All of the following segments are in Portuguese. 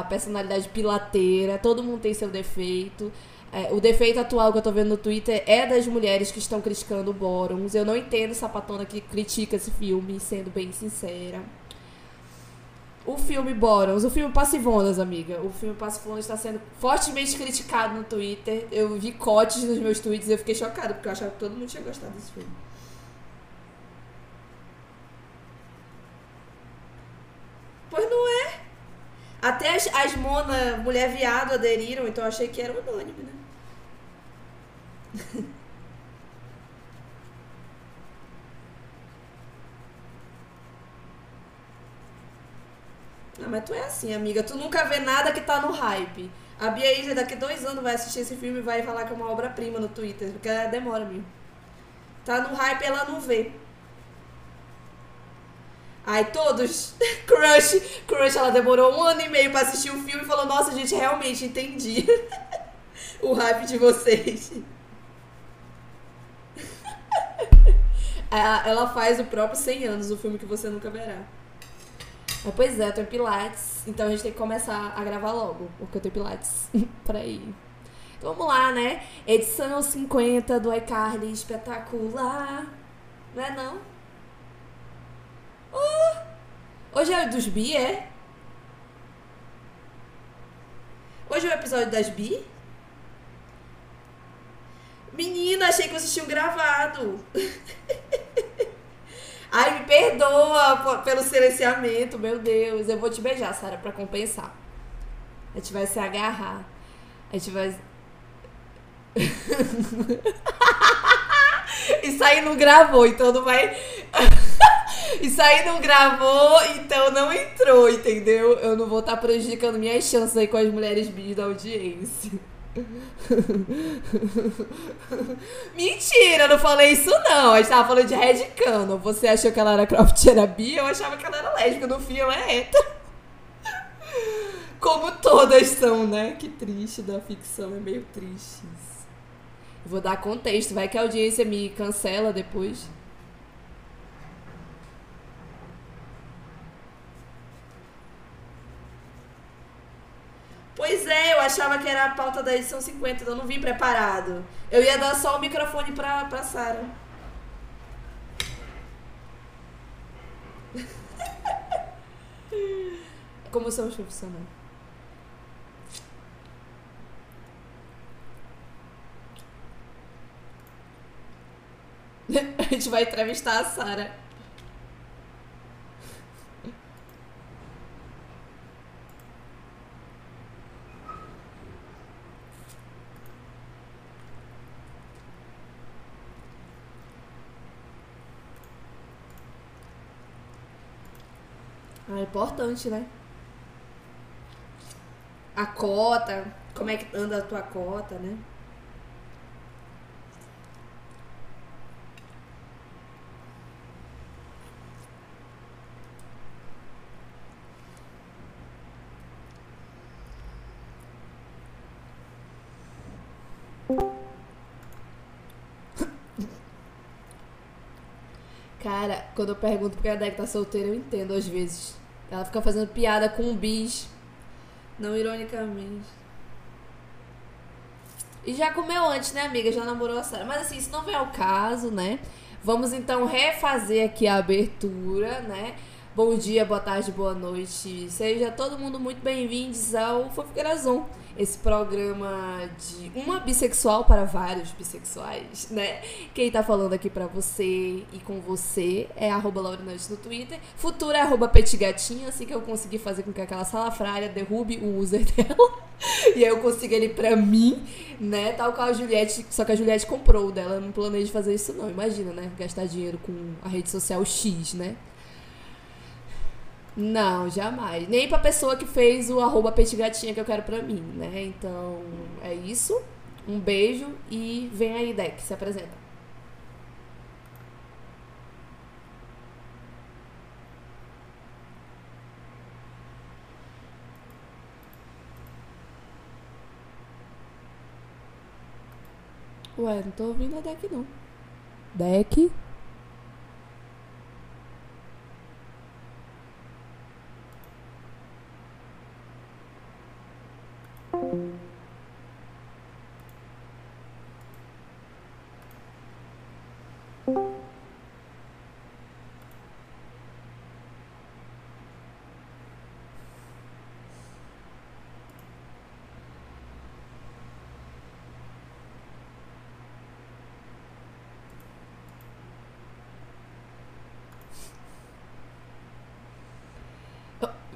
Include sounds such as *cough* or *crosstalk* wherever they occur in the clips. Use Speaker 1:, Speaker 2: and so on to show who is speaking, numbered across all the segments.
Speaker 1: a personalidade pilateira, todo mundo tem seu defeito. É, o defeito atual que eu tô vendo no Twitter é das mulheres que estão criticando o Bottoms. Eu não entendo sapatona que critica esse filme, sendo bem sincera. O filme Bottoms, o filme Passivonas, amiga. O filme Passivonas está sendo fortemente criticado no Twitter. Eu vi cotes nos meus tweets e eu fiquei chocada, porque eu achava que todo mundo tinha gostado desse filme. Pois não é. Até as, as Mona, mulher viado, aderiram, então eu achei que era unânime, né? *laughs* Ah, mas tu é assim, amiga. Tu nunca vê nada que tá no hype. A Bia Isla daqui dois anos vai assistir esse filme e vai falar que é uma obra-prima no Twitter, porque ela demora mesmo. Tá no hype ela não vê. Ai, todos. *laughs* Crush. Crush, ela demorou um ano e meio pra assistir o filme e falou: Nossa, gente, realmente entendi *laughs* o hype de vocês. *laughs* ela faz o próprio 100 anos, o filme que você nunca verá. Mas, pois é, eu tenho Pilates, então a gente tem que começar a gravar logo, porque eu tenho Pilates pra ir. Então vamos lá, né? Edição 50 do iCarly, espetacular. Não é não? Uh, hoje é o dos bi, é? Hoje é o episódio das bi? Menina, achei que vocês tinham gravado. *laughs* Ai, me perdoa pelo silenciamento, meu Deus. Eu vou te beijar, Sara, pra compensar. A gente vai se agarrar. A gente vai. *laughs* *laughs* Isso aí não gravou, então não vai. *laughs* Isso aí não gravou, então não entrou, entendeu? Eu não vou estar tá prejudicando minhas chances aí com as mulheres bis da audiência. *laughs* Mentira, eu não falei isso não. A gente tava falando de Red Cano. Você achou que ela era Croft bi? Eu achava que ela era lésbica. No fim, ela é hétero. Como todas são, né? Que triste da ficção. É meio triste isso. Vou dar contexto. Vai que a audiência me cancela depois. Pois é, eu achava que era a pauta da edição 50, então eu não vim preparado. Eu ia dar só o microfone pra, pra Sara. Como somos profissionais. *laughs* a gente vai entrevistar a Sara. Ah, é importante, né? A cota, como é que anda a tua cota, né? Quando eu pergunto porque a Deck tá solteira, eu entendo às vezes. Ela fica fazendo piada com um bis. Não ironicamente. E já comeu antes, né, amiga? Já namorou a Sarah. Mas assim, isso não vem ao caso, né? Vamos então refazer aqui a abertura, né? Bom dia, boa tarde, boa noite. Seja todo mundo muito bem-vindos ao Fofiqueirazon esse programa de uma bissexual para vários bissexuais, né? Quem tá falando aqui para você e com você é arroba Laurinante no Twitter. Futura é arroba Petigatinha, assim que eu conseguir fazer com que aquela salafrária derrube o user *laughs* dela. e aí eu consigo ele pra mim, né? Tal qual a Juliette, só que a Juliette comprou o dela. Eu não planejo fazer isso não, imagina, né? Gastar dinheiro com a rede social X, né? Não, jamais. Nem pra pessoa que fez o arroba petigatinha que eu quero pra mim, né? Então, é isso. Um beijo e vem aí, Deck, se apresenta. Ué, não tô ouvindo a Deck, não. Deck?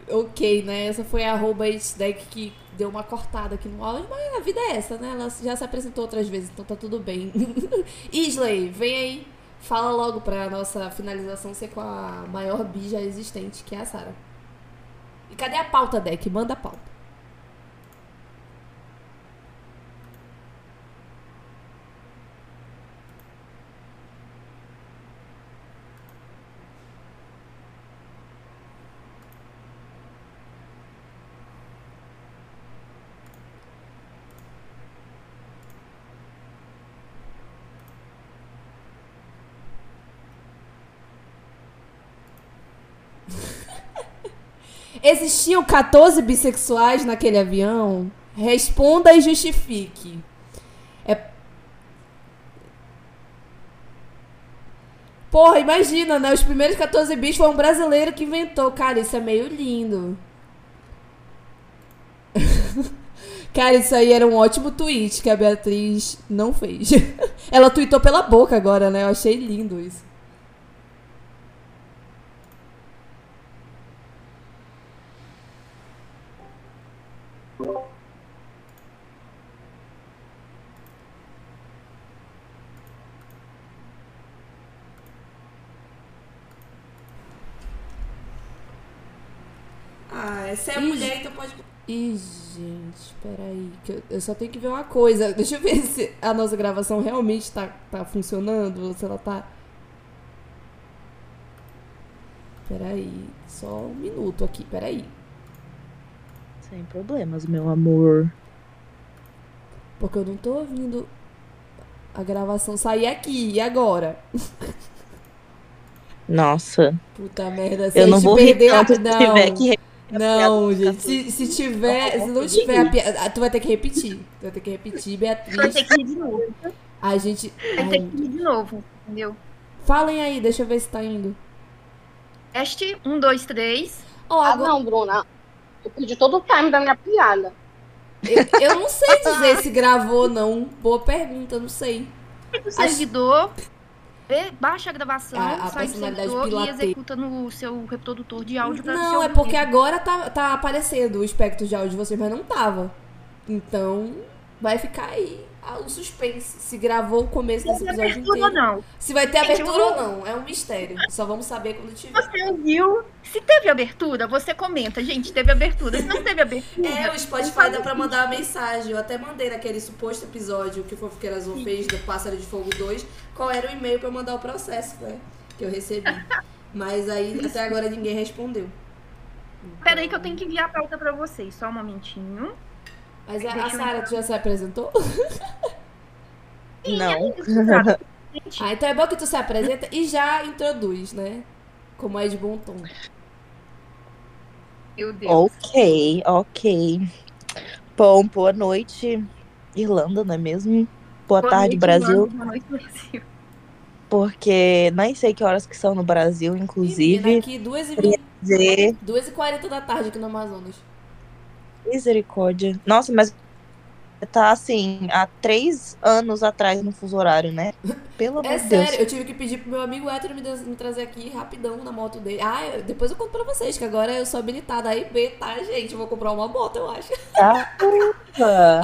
Speaker 1: Ok, né? Essa foi a arroba deck que deu uma cortada aqui no áudio, mas a vida é essa, né? Ela já se apresentou outras vezes, então tá tudo bem. *laughs* Isley, vem aí. Fala logo pra nossa finalização ser com a maior bija existente, que é a Sara. E cadê a pauta, deck? Manda a pauta. Existiam 14 bissexuais naquele avião? Responda e justifique. É... Porra, imagina, né? Os primeiros 14 bis foi um brasileiro que inventou. Cara, isso é meio lindo. *laughs* Cara, isso aí era um ótimo tweet que a Beatriz não fez. *laughs* Ela tweetou pela boca agora, né? Eu achei lindo isso.
Speaker 2: Ah, se é mulher, então pode.
Speaker 1: Ih, gente, peraí. Que eu, eu só tenho que ver uma coisa. *laughs* Deixa eu ver se a nossa gravação realmente tá, tá funcionando ou se ela tá. Peraí. Só um minuto aqui, peraí.
Speaker 3: Sem problemas, meu amor.
Speaker 1: Porque eu não tô ouvindo a gravação sair aqui. E agora?
Speaker 3: Nossa.
Speaker 1: Puta merda, se
Speaker 3: Eu
Speaker 1: a
Speaker 3: não vou rir
Speaker 1: perder a...
Speaker 3: tanto se
Speaker 1: Não,
Speaker 3: tiver que a
Speaker 1: não, gente. Se, se tiver, se não tiver a piada, tu vai ter que repetir. Tu vai ter que repetir,
Speaker 4: Vai
Speaker 1: Beatriz.
Speaker 4: ter que ir de novo.
Speaker 1: A gente.
Speaker 4: Vai ter que ir de novo, entendeu?
Speaker 1: falem aí, deixa eu ver se tá indo.
Speaker 4: Teste, um, dois, três.
Speaker 1: Ó,
Speaker 5: Ah,
Speaker 1: agora-
Speaker 5: não, Bruna. Eu pedi todo o time da minha piada.
Speaker 1: eu, eu não sei dizer se gravou ou não. Boa pergunta, não sei.
Speaker 4: O servidor vê, baixa a gravação,
Speaker 1: A- a
Speaker 4: sai do servidor e executa no seu reprodutor de áudio pra
Speaker 1: Não, é porque agora tá, tá aparecendo o espectro de áudio de vocês, mas não tava. Então, vai ficar aí o suspense. Se gravou o começo desse
Speaker 4: Tem
Speaker 1: episódio
Speaker 4: abertura ou
Speaker 1: inteiro.
Speaker 4: não.
Speaker 1: Se vai ter abertura ou não, é um mistério. Só vamos saber quando tiver.
Speaker 4: Você ouviu? Se teve abertura, você comenta. Gente, teve abertura. Se não teve abertura...
Speaker 1: É, o Spotify dá pra mandar uma mensagem. Eu até mandei naquele suposto episódio que o Fofoqueira Azul fez do Pássaro de Fogo 2, qual era o e-mail pra eu mandar o processo, né? Que eu recebi. *laughs* Mas aí até agora ninguém respondeu.
Speaker 4: Peraí que eu tenho que enviar a pauta pra vocês. Só um momentinho.
Speaker 1: Mas a, a Sara, tu já se apresentou?
Speaker 3: Não.
Speaker 4: Gente,
Speaker 1: Ah, então é bom que tu se apresenta e já introduz, né? Como é de bom tom.
Speaker 4: meu Deus.
Speaker 3: Ok, ok. Bom, boa noite, Irlanda, não é mesmo? Boa,
Speaker 4: Boa
Speaker 3: tarde,
Speaker 4: noite,
Speaker 3: Brasil.
Speaker 4: Irlanda. Boa noite, Brasil.
Speaker 3: Porque nem sei que horas que são no Brasil,
Speaker 1: Menina,
Speaker 3: inclusive.
Speaker 1: aqui 2h40
Speaker 3: Dizer,
Speaker 1: 2 e 40 da tarde aqui no Amazonas.
Speaker 3: Misericórdia. Nossa, mas tá assim, há três anos atrás no fuso horário, né? Pelo amor
Speaker 1: É
Speaker 3: de Deus.
Speaker 1: sério, eu tive que pedir pro meu amigo hétero me, me trazer aqui rapidão na moto dele. Ah, eu- depois eu conto pra vocês, que agora eu sou habilitada a B, tá, gente? Vou comprar uma moto, eu acho.
Speaker 3: Caramba.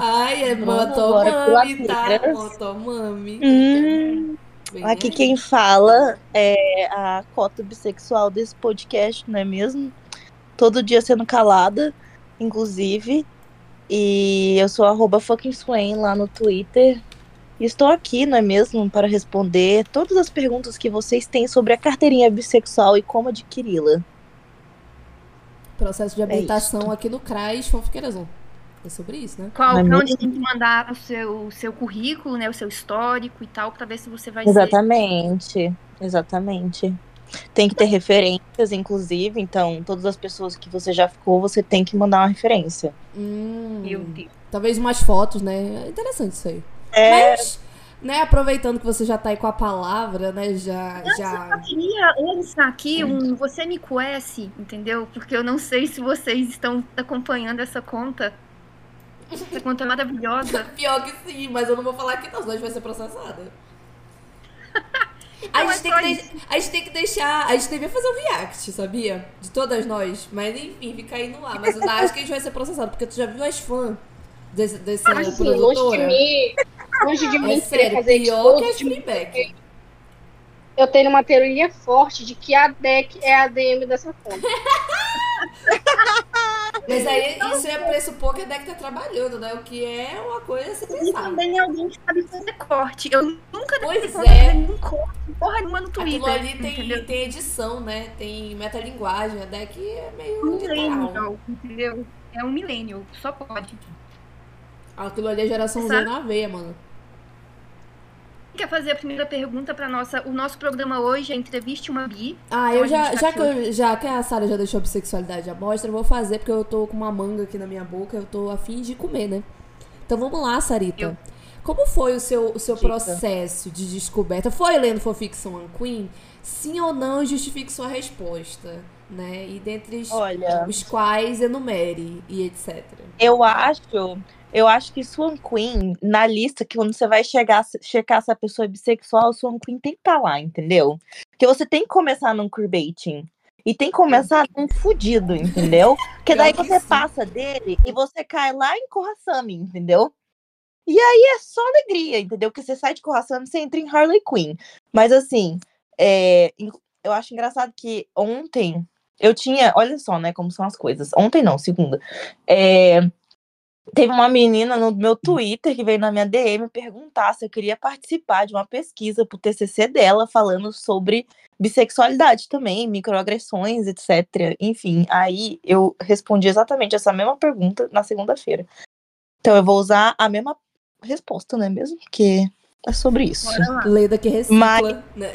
Speaker 1: Ai, é motomami, tá? Motomami.
Speaker 3: Hum,
Speaker 1: Bem
Speaker 3: aqui
Speaker 1: aí.
Speaker 3: quem fala é a cota bissexual desse podcast, não é mesmo? Todo dia sendo calada, inclusive. E eu sou arroba fucking Swain lá no Twitter. E estou aqui, não é mesmo, para responder todas as perguntas que vocês têm sobre a carteirinha bissexual e como adquiri-la.
Speaker 1: Processo de habilitação
Speaker 3: isto.
Speaker 1: aqui no CRAS Fanfiqueirazon. É sobre isso, né?
Speaker 4: Qual,
Speaker 3: é
Speaker 4: pra onde tem que mandar o seu, o seu currículo, né? O seu histórico e tal, pra ver se você vai ser.
Speaker 3: Exatamente, exatamente. Tem que ter referências, inclusive. Então, todas as pessoas que você já ficou, você tem que mandar uma referência.
Speaker 1: Hum,
Speaker 4: Meu Deus.
Speaker 1: talvez umas fotos, né? É interessante isso aí.
Speaker 3: É,
Speaker 1: Mas, né, aproveitando que você já tá aí com a palavra, né? Já. já...
Speaker 4: Eu queria lançar aqui um Você Me Conhece, entendeu? Porque eu não sei se vocês estão acompanhando essa conta. Essa conta é maravilhosa. *laughs*
Speaker 1: Pior que sim, mas eu não vou falar aqui não, senão a gente vai ser processada. *laughs*
Speaker 4: Então
Speaker 1: a,
Speaker 4: é
Speaker 1: gente tem
Speaker 4: só
Speaker 1: que deix- a gente tem que deixar. A gente devia fazer um react, sabia? De todas nós. Mas enfim, fica aí no ar. Mas eu acho que a gente vai ser processado, porque tu já viu as fãs desse, dessa
Speaker 5: Mas assim, longe de
Speaker 1: produtora?
Speaker 5: mim, longe de mim
Speaker 1: É sério,
Speaker 5: fazer
Speaker 1: pior que as
Speaker 5: de
Speaker 1: Fleabag.
Speaker 5: eu tenho uma teoria forte de que a deck é a DM dessa conta. *laughs*
Speaker 1: Mas aí isso é pressupor que a deck tá trabalhando, né? O que é uma coisa se
Speaker 4: E
Speaker 1: pensar.
Speaker 4: também alguém que sabe fazer corte. Eu nunca
Speaker 1: Pois é.
Speaker 4: nenhum corte, porra nenhuma no Twitter.
Speaker 1: Aquilo ali tem,
Speaker 4: entendeu?
Speaker 1: tem edição, né? Tem metalinguagem. A deck é meio
Speaker 4: Um millennial, entendeu? É um millennial, só pode.
Speaker 1: Aquilo ali é geração Z
Speaker 4: Sabe?
Speaker 1: na veia, mano.
Speaker 4: Quer fazer a primeira pergunta para nossa. O nosso programa hoje é Entreviste uma Bi.
Speaker 1: Ah,
Speaker 4: Então
Speaker 1: eu
Speaker 4: a
Speaker 1: já,
Speaker 4: tá
Speaker 1: já, que eu, já que a Sara já deixou a bissexualidade à mostra, eu vou fazer porque eu tô com uma manga aqui na minha boca, eu tô afim de comer, né? Então vamos lá, Sarita.
Speaker 4: Eu-
Speaker 1: Como foi o seu, o seu
Speaker 3: Dica.
Speaker 1: processo de descoberta? Foi lendo Fanfiction One Queen? Sim ou não, justifique sua resposta, né? E dentre os,
Speaker 3: olha,
Speaker 1: os quais enumere e etc.
Speaker 3: eu acho. Eu acho que Swan Queen, na lista, que quando você vai chegar, checar se a pessoa é bissexual, Swan Queen tem que estar lá, entendeu? Porque você tem que começar num queerbaiting. E tem que começar num fudido, entendeu? Porque daí você passa dele e você cai lá em Corraçame, entendeu? E aí é só alegria, entendeu? Porque você sai de e você entra em Harley Quinn. Mas assim, é, eu acho engraçado que ontem eu tinha. Olha só, né, como são as coisas. Ontem não, segunda. É, Teve uma menina no meu Twitter que veio na minha DM perguntar se eu queria participar de uma pesquisa pro TCC dela falando sobre bissexualidade também, microagressões, etc. Enfim, aí eu respondi exatamente essa mesma pergunta na segunda-feira. Então eu vou usar a mesma resposta, não é mesmo? Porque é sobre isso.
Speaker 1: Leda que recicla,
Speaker 3: Mas-
Speaker 1: né?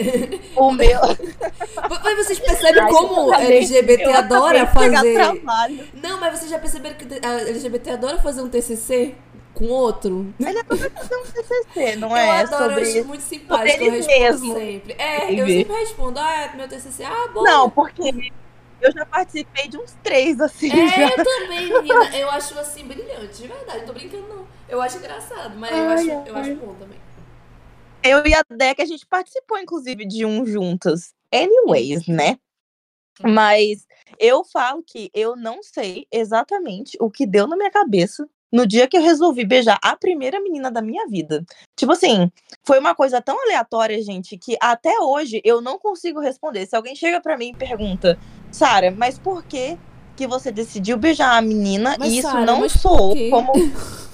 Speaker 3: O meu *laughs*
Speaker 1: Mas vocês percebem como
Speaker 3: eu
Speaker 1: LGBT
Speaker 3: eu
Speaker 1: adora fazer.
Speaker 3: trabalho.
Speaker 1: Não, mas vocês já perceberam que a LGBT adora fazer um TCC com outro?
Speaker 3: TCC, não
Speaker 1: eu
Speaker 3: é?
Speaker 1: adoro, eu
Speaker 3: sobre
Speaker 1: acho muito simpático. Eu
Speaker 3: eles
Speaker 1: respondo
Speaker 3: mesmo.
Speaker 1: sempre. É, eu sempre respondo. Ah, é meu TCC. Ah, bom.
Speaker 3: Não, porque eu já participei de uns três, assim. já.
Speaker 1: É, eu também, menina. Eu acho assim brilhante, de verdade. Não tô brincando, não. Eu acho engraçado, mas eu
Speaker 3: Ai,
Speaker 1: acho,
Speaker 3: ai.
Speaker 1: eu acho bom também.
Speaker 3: Eu e a Deca, a gente participou, inclusive, de um juntas. Anyways, né? Mas eu falo que eu não sei exatamente o que deu na minha cabeça no dia que eu resolvi beijar a primeira menina da minha vida. Tipo assim, foi uma coisa tão aleatória, gente, que até hoje eu não consigo responder. Se alguém chega pra mim e pergunta, Sara, mas por que que você decidiu beijar a menina
Speaker 1: Mas,
Speaker 3: e isso
Speaker 1: Sara,
Speaker 3: não soou como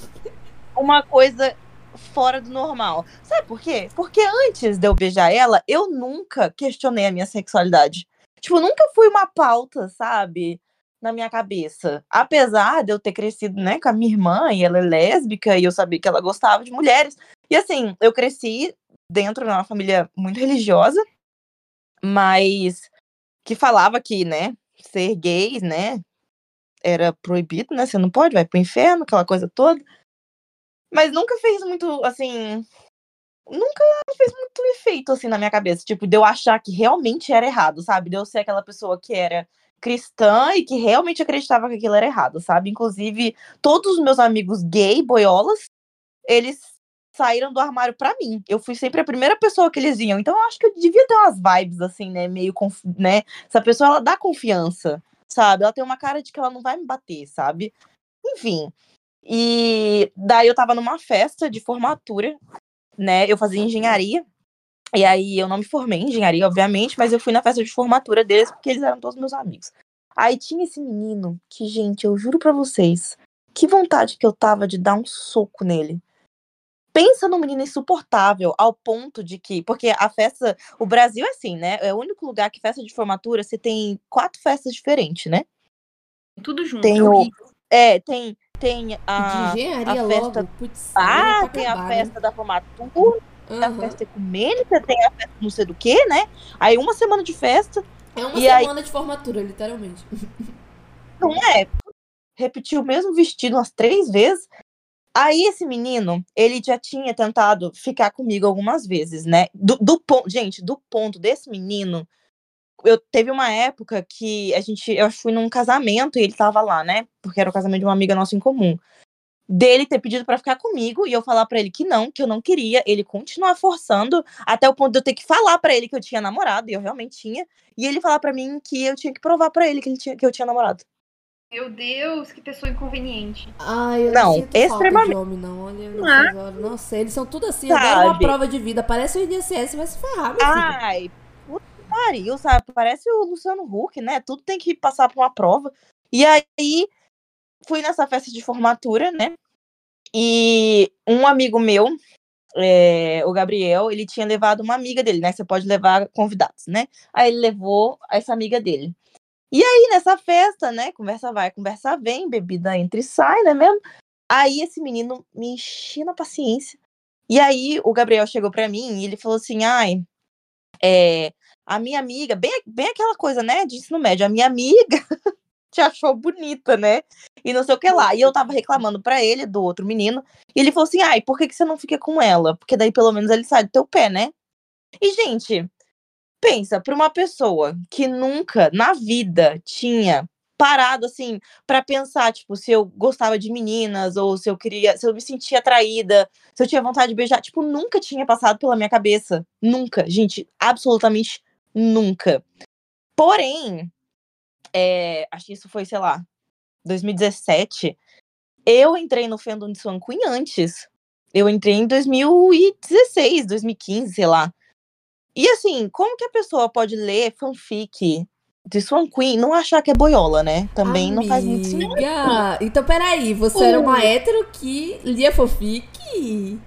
Speaker 3: *laughs* uma coisa fora do normal. Sabe por quê? Porque antes de eu beijar ela, eu nunca questionei a minha sexualidade. Tipo, nunca foi uma pauta, sabe? Na minha cabeça. Apesar de eu ter crescido, né, com a minha irmã, e ela é lésbica, e eu sabia que ela gostava de mulheres. E assim, eu cresci dentro de uma família muito religiosa, mas que falava que, né, ser gays, né, era proibido, né? Você não pode, vai pro inferno, aquela coisa toda. Mas nunca fez muito, assim. Nunca fez muito efeito, assim, na minha cabeça. Tipo, de eu achar que realmente era errado, sabe? De eu ser aquela pessoa que era cristã e que realmente acreditava que aquilo era errado, sabe? Inclusive, todos os meus amigos gay, boiolas, eles saíram do armário pra mim. Eu fui sempre a primeira pessoa que eles iam. Então, eu acho que eu devia ter umas vibes, assim, né? Meio, conf... né? Essa pessoa, ela dá confiança, sabe? Ela tem uma cara de que ela não vai me bater, sabe? Enfim. E daí eu tava numa festa de formatura, né? Eu fazia engenharia. E aí eu não me formei em engenharia, obviamente, mas eu fui na festa de formatura deles porque eles eram todos meus amigos. Aí tinha esse menino que, gente, eu juro pra vocês, que vontade que eu tava de dar um soco nele. Pensa num menino insuportável, ao ponto de que. Porque a festa. O Brasil é assim, né? É o único lugar que festa de formatura você tem quatro festas diferentes, né?
Speaker 4: Tudo junto.
Speaker 3: Tem
Speaker 4: é
Speaker 3: o-. É, tem, tem a.
Speaker 1: de engenharia
Speaker 3: a festa-
Speaker 1: logo. Putz,
Speaker 3: Ah, tem a
Speaker 1: acabar, né?
Speaker 3: festa da formatura. a
Speaker 1: Uhum.
Speaker 3: festa ecumênica, tem a festa não sei do que, né? Aí uma semana de festa,
Speaker 1: É uma
Speaker 3: E aí-
Speaker 1: semana de formatura, literalmente. *laughs*
Speaker 3: não é? Repetiu o mesmo vestido umas três vezes. Aí esse menino, ele já tinha tentado ficar comigo algumas vezes, né? Do, do ponto, gente, do ponto desse menino, eu teve uma época que a gente, eu fui num casamento e ele tava lá, né? Porque era o casamento de uma amiga nossa em comum. Dele ter pedido pra ficar comigo e eu falar pra ele que não, que eu não queria, ele continuar forçando até o ponto de eu ter que falar pra ele que eu tinha namorado, e eu realmente tinha, e ele falar pra mim que eu tinha que provar pra ele que, ele tinha, que eu tinha namorado.
Speaker 4: Meu Deus, que pessoa inconveniente.
Speaker 1: Ai, eu
Speaker 3: Não,
Speaker 1: não, sinto
Speaker 3: extremamente.
Speaker 1: homem, não. Olha, eu não, agora. não sei, eles são tudo assim. Eu uma prova de vida. Parece o INSS, vai se ferrar, meu filho.
Speaker 3: Ai, que pariu, sabe? Parece o Luciano Huck, né? Tudo tem que passar por uma prova. E aí, fui nessa festa de formatura, né? E um amigo meu, é, o Gabriel, ele tinha levado uma amiga dele, né? Você pode levar convidados, né? Aí ele levou essa amiga dele. E aí, nessa festa, né? Conversa vai, conversa vem, bebida entra e sai, né mesmo? Aí esse menino me enchia na paciência. E aí o Gabriel chegou pra mim e ele falou assim: ai, é, a minha amiga, bem, bem aquela coisa, né, de ensino médio, a minha amiga *laughs* te achou bonita, né? E não sei o que lá. E eu tava reclamando pra ele do outro menino. E ele falou assim: ai, por que, que você não fica com ela? Porque daí pelo menos ele sai do teu pé, né? E, gente, pensa, pra uma pessoa que nunca na vida tinha parado assim pra pensar, tipo, se eu gostava de meninas ou se eu queria, se eu me sentia atraída, se eu tinha vontade de beijar, tipo, nunca tinha passado pela minha cabeça, nunca, gente, absolutamente nunca. Porém, é, acho que isso foi, sei lá, 2017, eu entrei no fandom de Swan Queen antes. Eu entrei em 2016, 2015, sei lá. E assim, como que a pessoa pode ler fanfic de Swan Queen e não achar que é boiola, né? Também não faz muito sentido.
Speaker 1: Amiga, Então, peraí, você era uma hétero que lia fanfic?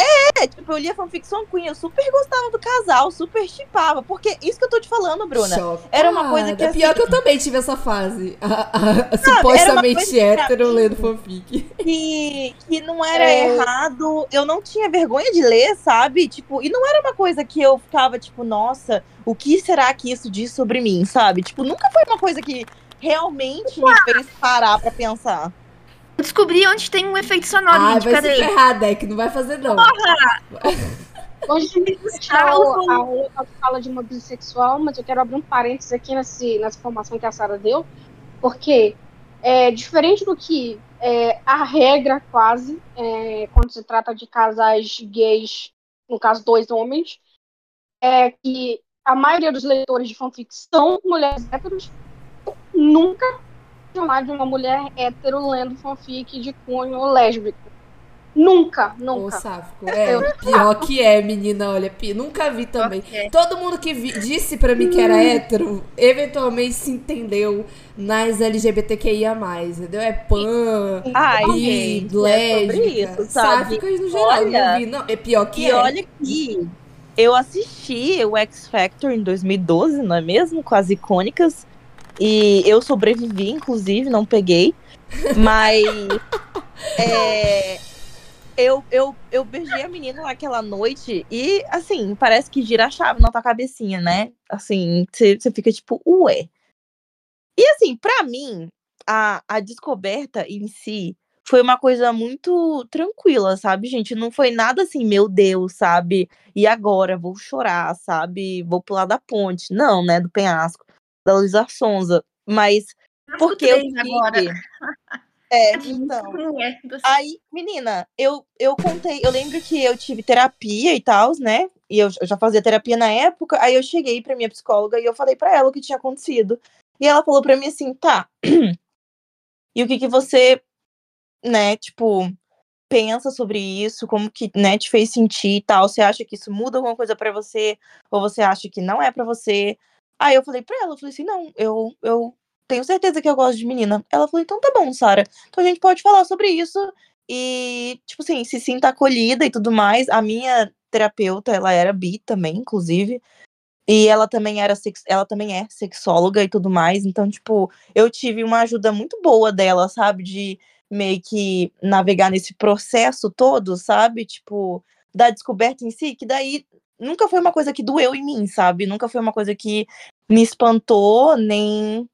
Speaker 3: É, tipo, eu lia fanfic Swan Queen, eu super gostava do casal, super chipava. Porque isso que eu tô te falando, Bruna. Era uma coisa que,
Speaker 1: Chocada. Pior
Speaker 3: assim-
Speaker 1: que eu também tive essa fase. A- a-
Speaker 3: era
Speaker 1: supostamente hétero
Speaker 3: mim-
Speaker 1: lendo fanfic.
Speaker 3: que, que não era
Speaker 5: É.
Speaker 3: errado, eu não tinha vergonha de ler, sabe? Tipo, e não era uma coisa que eu ficava, tipo, nossa, o que será que isso diz sobre mim, sabe? Tipo, nunca foi uma coisa que realmente me fez parar pra pensar.
Speaker 4: Eu descobri onde tem um efeito sonoro, gente.
Speaker 1: vai se
Speaker 4: Cadê?
Speaker 1: ferrar, Deck, não vai fazer não.
Speaker 5: Hoje *laughs* a gente deixar o- a outra fala de uma bissexual, mas eu quero abrir um parênteses aqui nesse, nessa informação que a Sara deu, porque é diferente do que é, a regra quase, é, quando se trata de casais gays, no caso dois homens, é que a maioria dos leitores de fanfic são mulheres héteros. Nunca chamar de uma mulher hétero lendo fanfic de cunho lésbico. Nunca,
Speaker 1: Ô,
Speaker 5: nunca.
Speaker 1: sáfico. É, pior que é, menina, olha, pi- nunca vi também.
Speaker 4: É.
Speaker 1: Todo mundo que vi- disse pra mim que era hétero, eventualmente se entendeu nas LGBTQIA+, entendeu? É pan,
Speaker 3: Ai,
Speaker 1: bi,
Speaker 3: gente, é
Speaker 1: lésbica,
Speaker 3: sobre isso, sabe?
Speaker 1: sáficas no geral,
Speaker 3: Olha,
Speaker 1: não vi, não. É pior que
Speaker 3: E
Speaker 1: é.
Speaker 3: olha que eu assisti o X Factor em 2012, não é mesmo? Com as icônicas. E eu sobrevivi, inclusive, não peguei. Mas *laughs* é, eu, eu, eu beijei a menina naquela noite e, assim, parece que gira a chave na tua cabecinha, né? Assim, você fica tipo, ué. E assim, pra mim, a, a descoberta em si foi uma coisa muito tranquila, sabe, gente? Não foi nada assim, meu Deus, sabe? E agora vou chorar, sabe? Vou pular da ponte. Não, né? Do penhasco, da Luísa Sonza. Mas porque eu
Speaker 4: três agora.
Speaker 3: tive. *laughs* É, *laughs* então.
Speaker 4: é?
Speaker 3: Aí, menina, eu, eu contei, eu lembro que eu tive terapia e tal, né? E eu, eu já fazia terapia na época. Aí eu cheguei pra minha psicóloga e eu falei pra ela o que tinha acontecido. E ela falou pra mim assim, tá. *clears throat* E o que que você, né, tipo, pensa sobre isso? Como que, né, te fez sentir e tal? Você acha que isso muda alguma coisa pra você? Ou você acha que não é pra você? Aí eu falei pra ela, eu falei assim, não, eu, eu tenho certeza que eu gosto de menina. Ela falou, então tá bom, Sara. Então a gente pode falar sobre isso e, tipo assim, se sinta acolhida e tudo mais. A minha terapeuta, ela era bi também, inclusive. E ela também era sex... ela também é sexóloga e tudo mais. Então, tipo, eu tive uma ajuda muito boa dela, sabe? De meio que navegar nesse processo todo, sabe? Tipo, da descoberta em si, que daí nunca foi uma coisa que doeu em mim, sabe? Nunca foi uma coisa que me espantou, nem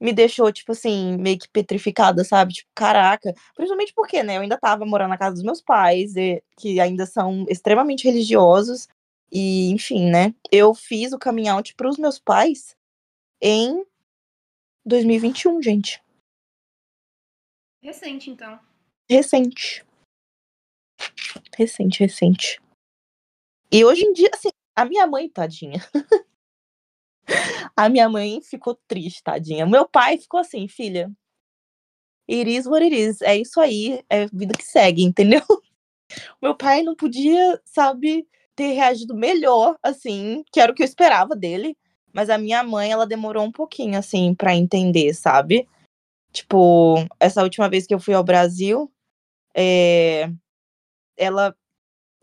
Speaker 3: me deixou, tipo assim, meio que petrificada, sabe? Tipo, caraca. Principalmente porque, né, eu ainda tava morando na casa dos meus pais, e, que ainda são extremamente religiosos. E, enfim, né? Eu fiz o coming out pros meus pais em 2021, gente.
Speaker 4: Recente, então.
Speaker 3: Recente. Recente, recente. E hoje em dia, assim, a minha mãe, tadinha. *laughs* a minha mãe ficou triste, tadinha. Meu pai ficou assim, filha. It is what it is. É isso aí, é vida que segue, entendeu? *laughs* Meu pai não podia, sabe, ter reagido melhor, assim, que era o que eu esperava dele. Mas a minha mãe, ela demorou um pouquinho, assim, para entender, sabe? Tipo, essa última vez que eu fui ao Brasil, é... ela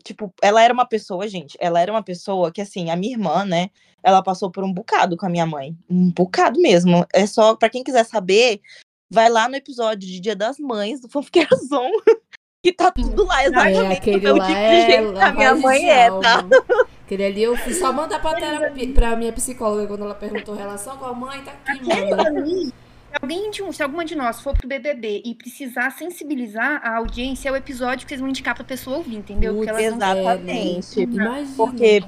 Speaker 3: tipo, ela era uma pessoa, gente, ela era uma pessoa que, assim, a minha irmã, né, ela passou por um bocado com a minha mãe. Um bocado mesmo. É só, para quem quiser saber, vai lá no episódio de Dia das Mães do Fanfiqueirazão, *laughs* que tá tudo lá, exatamente.
Speaker 1: É, lá
Speaker 3: tipo
Speaker 1: é
Speaker 3: de jeito que a minha mãe é, tá?
Speaker 1: Aquele ali eu fui só mandar pra, terapia, *laughs* pra minha psicóloga quando ela perguntou relação com a mãe, tá aqui, mano.
Speaker 4: Se alguém de, se alguma de nós for pro BBB e precisar sensibilizar a audiência, é o episódio que vocês vão indicar pra pessoa ouvir, entendeu?
Speaker 3: Putz, exatamente. Né? Porque,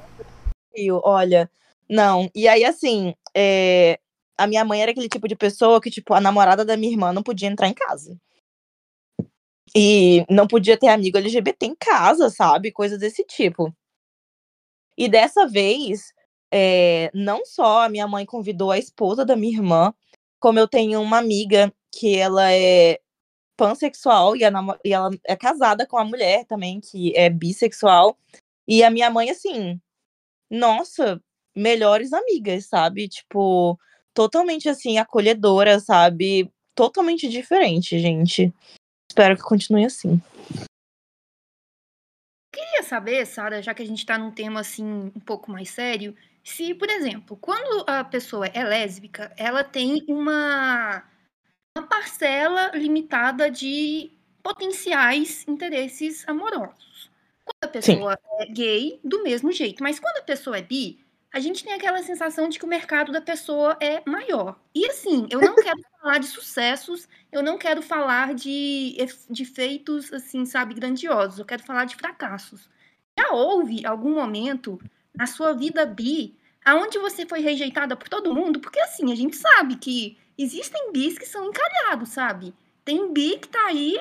Speaker 3: olha, não. E aí, assim, é, a minha mãe era aquele tipo de pessoa que, tipo, a namorada da minha irmã não podia entrar em casa. E não podia ter amigo LGBT em casa, sabe? Coisas desse tipo. E dessa vez, é, não só a minha mãe convidou a esposa da minha irmã, como eu tenho uma amiga que ela é pansexual e, e ela é casada com uma mulher também que é bissexual. E a minha mãe, assim, nossa, melhores amigas, sabe? Tipo, totalmente assim, acolhedora, sabe? Totalmente diferente, gente. Espero que continue assim.
Speaker 4: Queria saber, Sara, já que a gente tá num tema assim um pouco mais sério, se, por exemplo, quando a pessoa é lésbica, ela tem uma, uma parcela limitada de potenciais interesses amorosos. Quando a pessoa Sim. é gay, do mesmo jeito. Mas quando a pessoa é bi, a gente tem aquela sensação de que o mercado da pessoa é maior. E assim, eu não quero *laughs* falar de sucessos, eu não quero falar de, de feitos, assim, sabe, grandiosos. Eu quero falar de fracassos. Já houve algum momento na sua vida bi, aonde você foi rejeitada por todo mundo, porque assim, a gente sabe que existem bis que são encalhados, sabe? Tem bi que tá aí,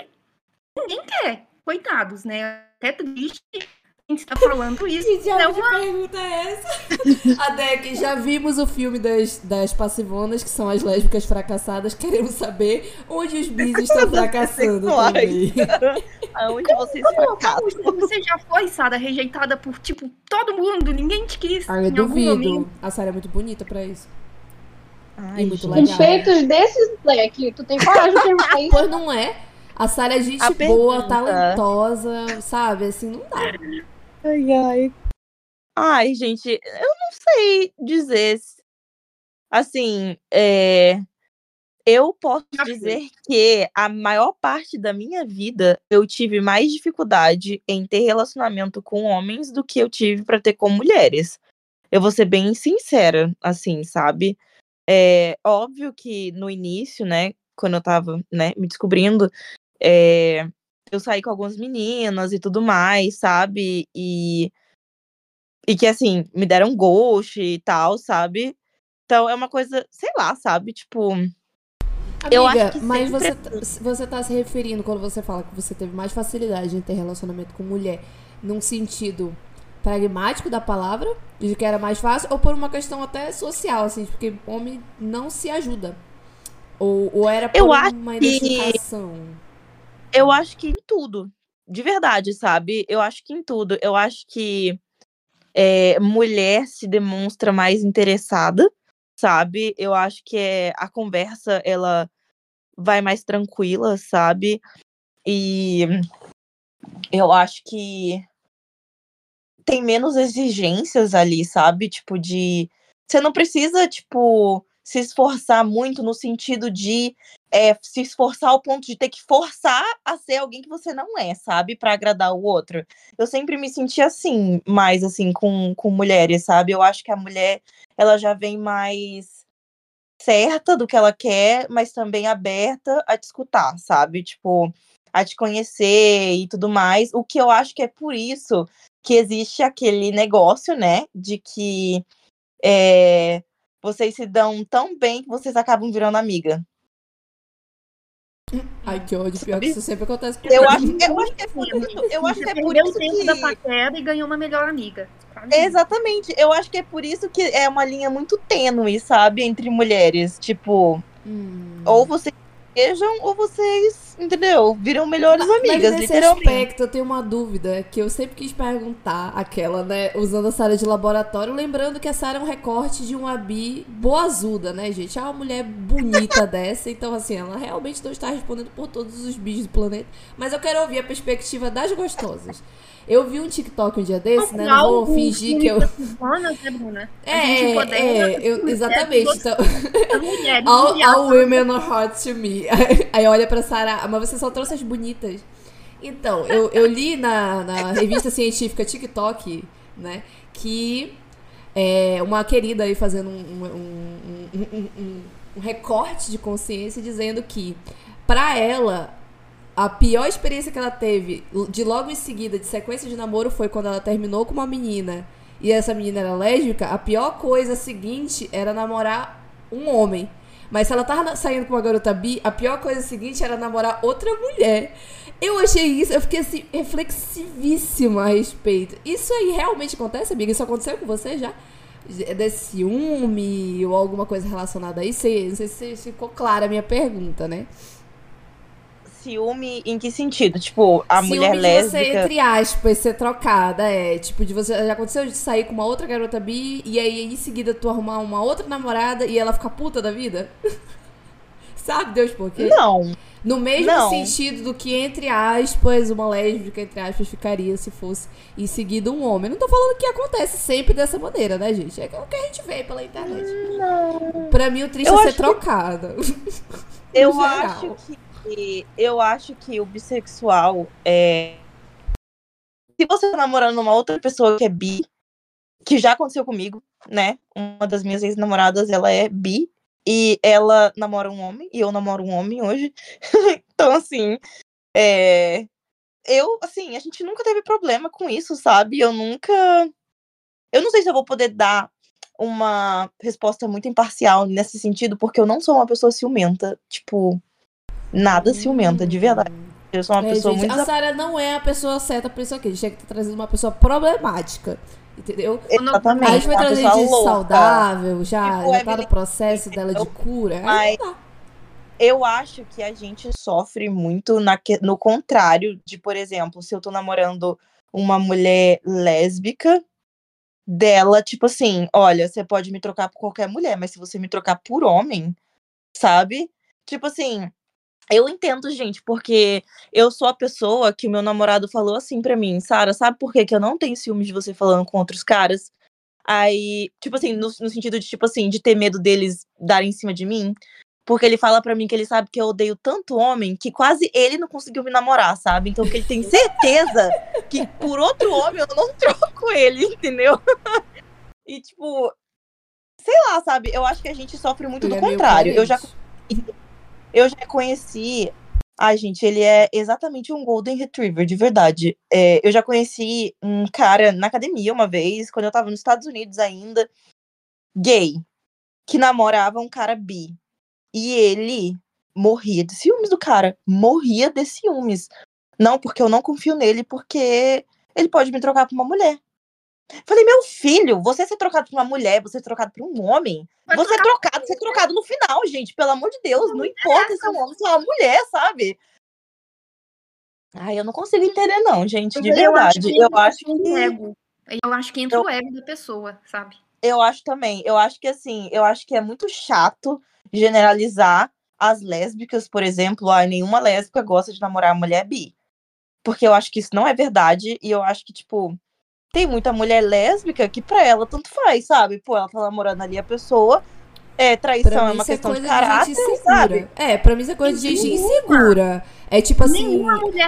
Speaker 4: ninguém quer, coitados, né? Até triste gente tá falando isso.
Speaker 1: Que diabo uma... pergunta é essa? *laughs* a Deck, já vimos o filme das, das passivonas, que são as lésbicas fracassadas. Queremos saber onde os bis estão fracassando também.
Speaker 3: Aonde vocês fracassam?
Speaker 4: Você já foi, Sara, rejeitada por, tipo, todo mundo? Ninguém te quis.
Speaker 1: Ah, eu duvido. A Sara é muito bonita pra isso.
Speaker 5: Ai, e muito legal. Feitos desses Black, tu tem coragem de *laughs* perguntar isso?
Speaker 1: Pois não é. A Sara é gente a boa, pergunta. talentosa, sabe? Assim, não dá.
Speaker 3: Ai, ai. Ai, gente, eu não sei dizer. Assim, é... eu posso dizer que a maior parte da minha vida eu tive mais dificuldade em ter relacionamento com homens do que eu tive para ter com mulheres. Eu vou ser bem sincera, assim, sabe? É óbvio que no início, né, quando eu tava, né, me descobrindo, é, eu saí com algumas meninas e tudo mais, sabe? E, e que, assim, me deram gosto e tal, sabe? Então é uma coisa, sei lá, sabe? Tipo. Amiga,
Speaker 1: eu acho que mas você, tá, você tá se referindo quando você fala que você teve mais facilidade em ter relacionamento com mulher num sentido pragmático da palavra, de que era mais fácil, ou por uma questão até social, assim, porque homem não se ajuda. Ou, ou era por
Speaker 3: eu
Speaker 1: uma identificação.
Speaker 3: Que eu acho que em tudo. De verdade, sabe? Eu acho que em tudo. Eu acho que é, mulher se demonstra mais interessada, sabe? Eu acho que é, a conversa, ela vai mais tranquila, sabe? E eu acho que tem menos exigências ali, sabe? Tipo, de. Você não precisa, tipo, se esforçar muito no sentido de é, se esforçar ao ponto de ter que forçar a ser alguém que você não é, sabe? para agradar o outro. Eu sempre me senti assim, mais assim, com, com mulheres, sabe? Eu acho que a mulher, ela já vem mais certa do que ela quer, mas também aberta a te escutar, sabe? Tipo, a te conhecer e tudo mais. O que eu acho que é por isso que existe aquele negócio, né? De que é, vocês se dão tão bem que vocês acabam virando amiga.
Speaker 1: Ai, que ódio. Pior que isso sempre acontece com
Speaker 3: eu acho, eu acho que é por isso, eu acho que é por isso
Speaker 4: tempo
Speaker 3: que...
Speaker 4: da paquera e ganhou uma melhor amiga.
Speaker 3: Exatamente. Eu acho que é por isso que é uma linha muito tênue, sabe? Entre mulheres. Tipo, hum. ou vocês beijam ou vocês, entendeu? Viram melhores mas, amigas,
Speaker 1: mas nesse aspecto, eu tenho uma dúvida que eu sempre quis perguntar, aquela, né, usando a Sara de laboratório, lembrando que a Sara é um recorte de uma bi boazuda, né, gente? É uma mulher bonita *laughs* dessa, então assim, ela realmente não está respondendo por todos os bichos do planeta, mas eu quero ouvir a perspectiva das gostosas. Eu vi um TikTok um dia desse, né? Não vou fingir que eu.
Speaker 4: Né,
Speaker 1: é, é, é eu, exatamente. Então, *laughs* all, all women are hot to me. *laughs* Aí olha pra Sarah, mas você só trouxe as bonitas. Então, eu, eu li na, na revista científica TikTok, né, que é, uma querida aí fazendo um, um, um, um recorte de consciência dizendo que, para ela, a pior experiência que ela teve de logo em seguida, de sequência de namoro, foi quando ela terminou com uma menina e essa menina era lésbica. A pior coisa seguinte era namorar um homem. Mas se ela tava saindo com uma garota bi, a pior coisa seguinte era namorar outra mulher. Eu achei isso, eu fiquei assim, reflexivíssima a respeito. Isso aí realmente acontece, amiga? Isso aconteceu com você já? Desse ciúme ou alguma coisa relacionada a isso? Não sei se ficou clara a minha pergunta, né?
Speaker 3: Ciúme em que sentido? Tipo, a Ciúme mulher lésbica...
Speaker 1: de você, entre aspas, ser trocada, é. Tipo, de você... Já aconteceu de sair com uma outra garota bi e aí em seguida tu arrumar uma outra namorada e ela ficar puta da vida? *laughs* Sabe Deus por quê?
Speaker 3: Não.
Speaker 1: No mesmo não. sentido do que, entre aspas, uma lésbica, entre aspas, ficaria se fosse em seguida um homem. Não tô falando que acontece sempre dessa maneira, né, gente? É o que a gente vê pela internet.
Speaker 3: Não.
Speaker 1: Pra mim, o triste Eu é ser trocada.
Speaker 3: Eu *laughs* acho que eu acho que o bissexual é. Se você tá namorando uma outra pessoa que é bi, que já aconteceu comigo, né? Uma das minhas ex-namoradas, ela é bi. E ela namora um homem, e eu namoro um homem hoje. *laughs* então, assim. É... Eu, assim, a gente nunca teve problema com isso, sabe? Eu nunca. Eu não sei se eu vou poder dar uma resposta muito imparcial nesse sentido, porque eu não sou uma pessoa ciumenta. Tipo, nada ciumenta, de verdade. Eu sou uma é, pessoa
Speaker 1: gente,
Speaker 3: muito.
Speaker 1: A Sara não é a pessoa certa pra isso aqui. A gente tem que ter trazido uma pessoa problemática. Entendeu?
Speaker 3: Exatamente.
Speaker 1: A gente vai trazer gente louca. saudável, já, tipo, já tá no processo dela de cura. Mas
Speaker 3: eu acho que a gente sofre muito na, no contrário de, por exemplo, se eu tô namorando uma mulher lésbica, dela, tipo assim, olha, você pode me trocar por qualquer mulher, mas se você me trocar por homem, sabe? Tipo assim, eu entendo, gente, porque eu sou a pessoa que o meu namorado falou assim para mim, Sara, sabe por que, que eu não tenho ciúme de você falando com outros caras? Aí, tipo assim, no, no, sentido de, tipo assim, de ter medo deles darem em cima de mim. Porque ele fala para mim que ele sabe que eu odeio tanto homem que quase ele não conseguiu me namorar, sabe? Então que ele tem certeza que por outro homem eu não *laughs* troco ele, entendeu? e tipo, sei lá, sabe? Eu acho que a gente sofre muito ele do é contrário. Eu já eu já conheci. Ai, gente, ele é exatamente um Golden Retriever, de verdade. É, eu já conheci um cara na academia uma vez, quando eu tava nos Estados Unidos ainda, gay, que namorava um cara bi. E ele morria de ciúmes do cara. Morria de ciúmes. Não, porque eu não confio nele, porque ele pode me trocar por uma mulher. Falei, meu filho, você ser trocado por uma mulher, você ser trocado por um homem, Vai você é trocado, ser trocado no final, gente, pelo amor de Deus, não, não importa se é um homem, se é uma mulher, sabe? Ai, eu não consigo entender, não, gente, de eu verdade. Acho eu acho que.
Speaker 4: Ego. Eu acho que entra eu... o ego da pessoa, sabe?
Speaker 3: Eu acho também. Eu acho que assim, eu acho que é muito chato generalizar as lésbicas, por exemplo. Ah, nenhuma lésbica gosta de namorar mulher bi. Porque eu acho que isso não é verdade. E eu acho que, tipo, tem muita mulher lésbica que pra ela tanto faz, sabe? Pô, ela tá namorando ali a pessoa É, traição é uma
Speaker 1: é
Speaker 3: questão
Speaker 1: coisa
Speaker 3: de
Speaker 1: de
Speaker 3: caráter,
Speaker 1: insegura.
Speaker 3: sabe?
Speaker 1: É, pra mim isso é coisa de gente insegura. É tipo assim,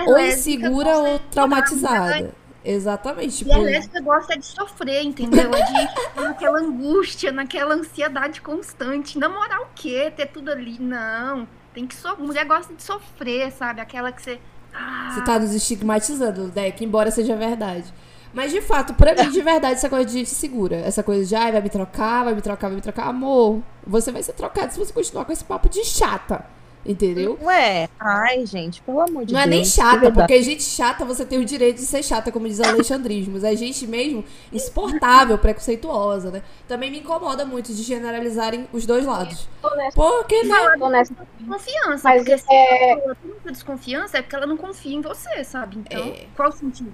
Speaker 1: ou insegura ou
Speaker 4: de
Speaker 1: traumatizada. Exatamente. Tipo,
Speaker 4: E a lésbica gosta de sofrer, entendeu? É de ficar naquela angústia, naquela ansiedade constante. Namorar o quê? Ter tudo ali? Não. Tem que so... Mulher gosta de sofrer, sabe? Aquela que você. Ah,
Speaker 1: Você tá nos estigmatizando, Deck, embora seja verdade. Mas de fato, pra mim, de verdade, essa coisa de gente segura. Essa coisa de, ai, vai me trocar, vai me trocar, vai me trocar. Amor, você vai ser trocado se você continuar com esse papo de chata. Entendeu?
Speaker 3: Ué, ai, gente, pelo amor de
Speaker 1: Não é
Speaker 3: Deus.
Speaker 1: nem
Speaker 3: de
Speaker 1: chata,
Speaker 3: verdade.
Speaker 1: porque gente chata você tem o direito de ser chata, como diz Alexandrismos. É gente mesmo insuportável, preconceituosa, né? Também me incomoda muito de generalizarem os dois lados. Porque,
Speaker 5: tô nessa.
Speaker 4: Confiança.
Speaker 5: Mas
Speaker 4: porque se
Speaker 5: é-
Speaker 4: a pessoa tem muita desconfiança, é porque ela não confia em você, sabe? Então,
Speaker 1: É.
Speaker 4: qual o sentido?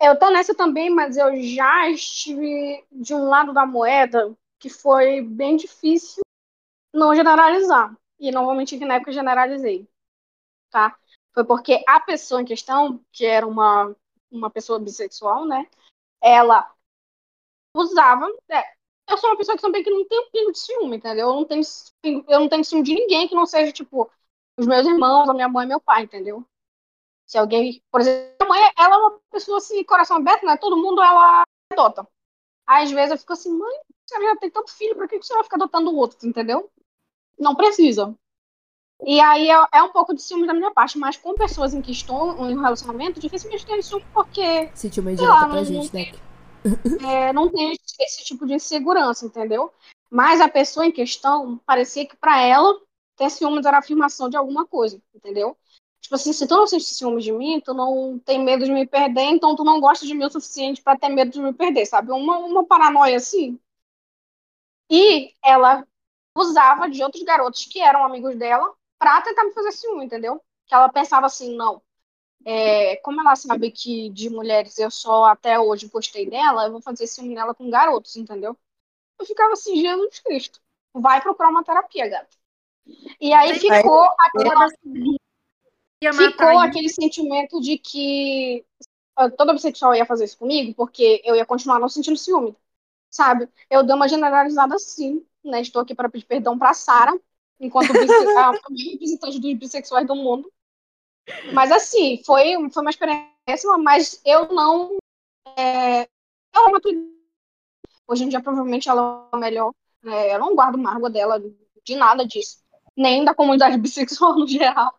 Speaker 5: Eu tô nessa também, mas eu já estive de um lado da moeda que foi bem difícil não generalizar. E não vou mentir que na época eu generalizei. Tá? Foi porque a pessoa em questão, que era uma, uma pessoa bissexual, né? Ela usava. é, eu sou uma pessoa que também que não tem um pingo de ciúme, entendeu? Eu não tenho, eu não tenho ciúme de ninguém que não seja, tipo, os meus irmãos, a minha mãe e meu pai, entendeu? Se alguém, por exemplo, minha mãe, ela é uma pessoa assim, coração aberto, né? Todo mundo ela adota. Às vezes eu fico assim, mãe, você já tem tanto filho, por que você vai ficar adotando outro, entendeu? Não precisa. E aí é, é um pouco de ciúme da minha parte, mas com pessoas em que estou em um relacionamento, dificilmente tenho ciúme porque
Speaker 1: Sentiu uma indireta pra
Speaker 5: não-
Speaker 1: gente, Deck.
Speaker 5: é, não tem esse tipo de insegurança, entendeu? Mas a pessoa em questão, parecia que pra ela, ter ciúmes era afirmação de alguma coisa, entendeu? Tipo assim, se tu não sente ciúmes de mim, tu não tem medo de me perder, então tu não gosta de mim o suficiente pra ter medo de me perder, sabe? Uma, uma paranoia assim. E ela usava de outros garotos que eram amigos dela pra tentar me fazer ciúme, entendeu? Que ela pensava assim, não, é, como ela sabe que de mulheres eu só até hoje gostei dela, eu vou fazer ciúme nela com garotos, entendeu? Eu ficava assim, Jesus Cristo, vai procurar uma terapia, gata. E aí
Speaker 4: Sim.
Speaker 5: ficou aquela
Speaker 4: ia matar
Speaker 5: ficou
Speaker 4: ele.
Speaker 5: aquele sentimento de que toda bissexual ia fazer isso comigo, porque eu ia continuar não sentindo ciúme, sabe? Eu dei uma generalizada assim, né? Estou aqui para pedir perdão para Sara, enquanto *laughs* a representante dos bissexuais do mundo. Mas assim, foi, foi uma experiência, mas eu não. É, eu Twitter. Hoje em dia, provavelmente, ela é a melhor. né? eu não guardo mágoa dela de nada disso. Nem da comunidade bissexual no geral.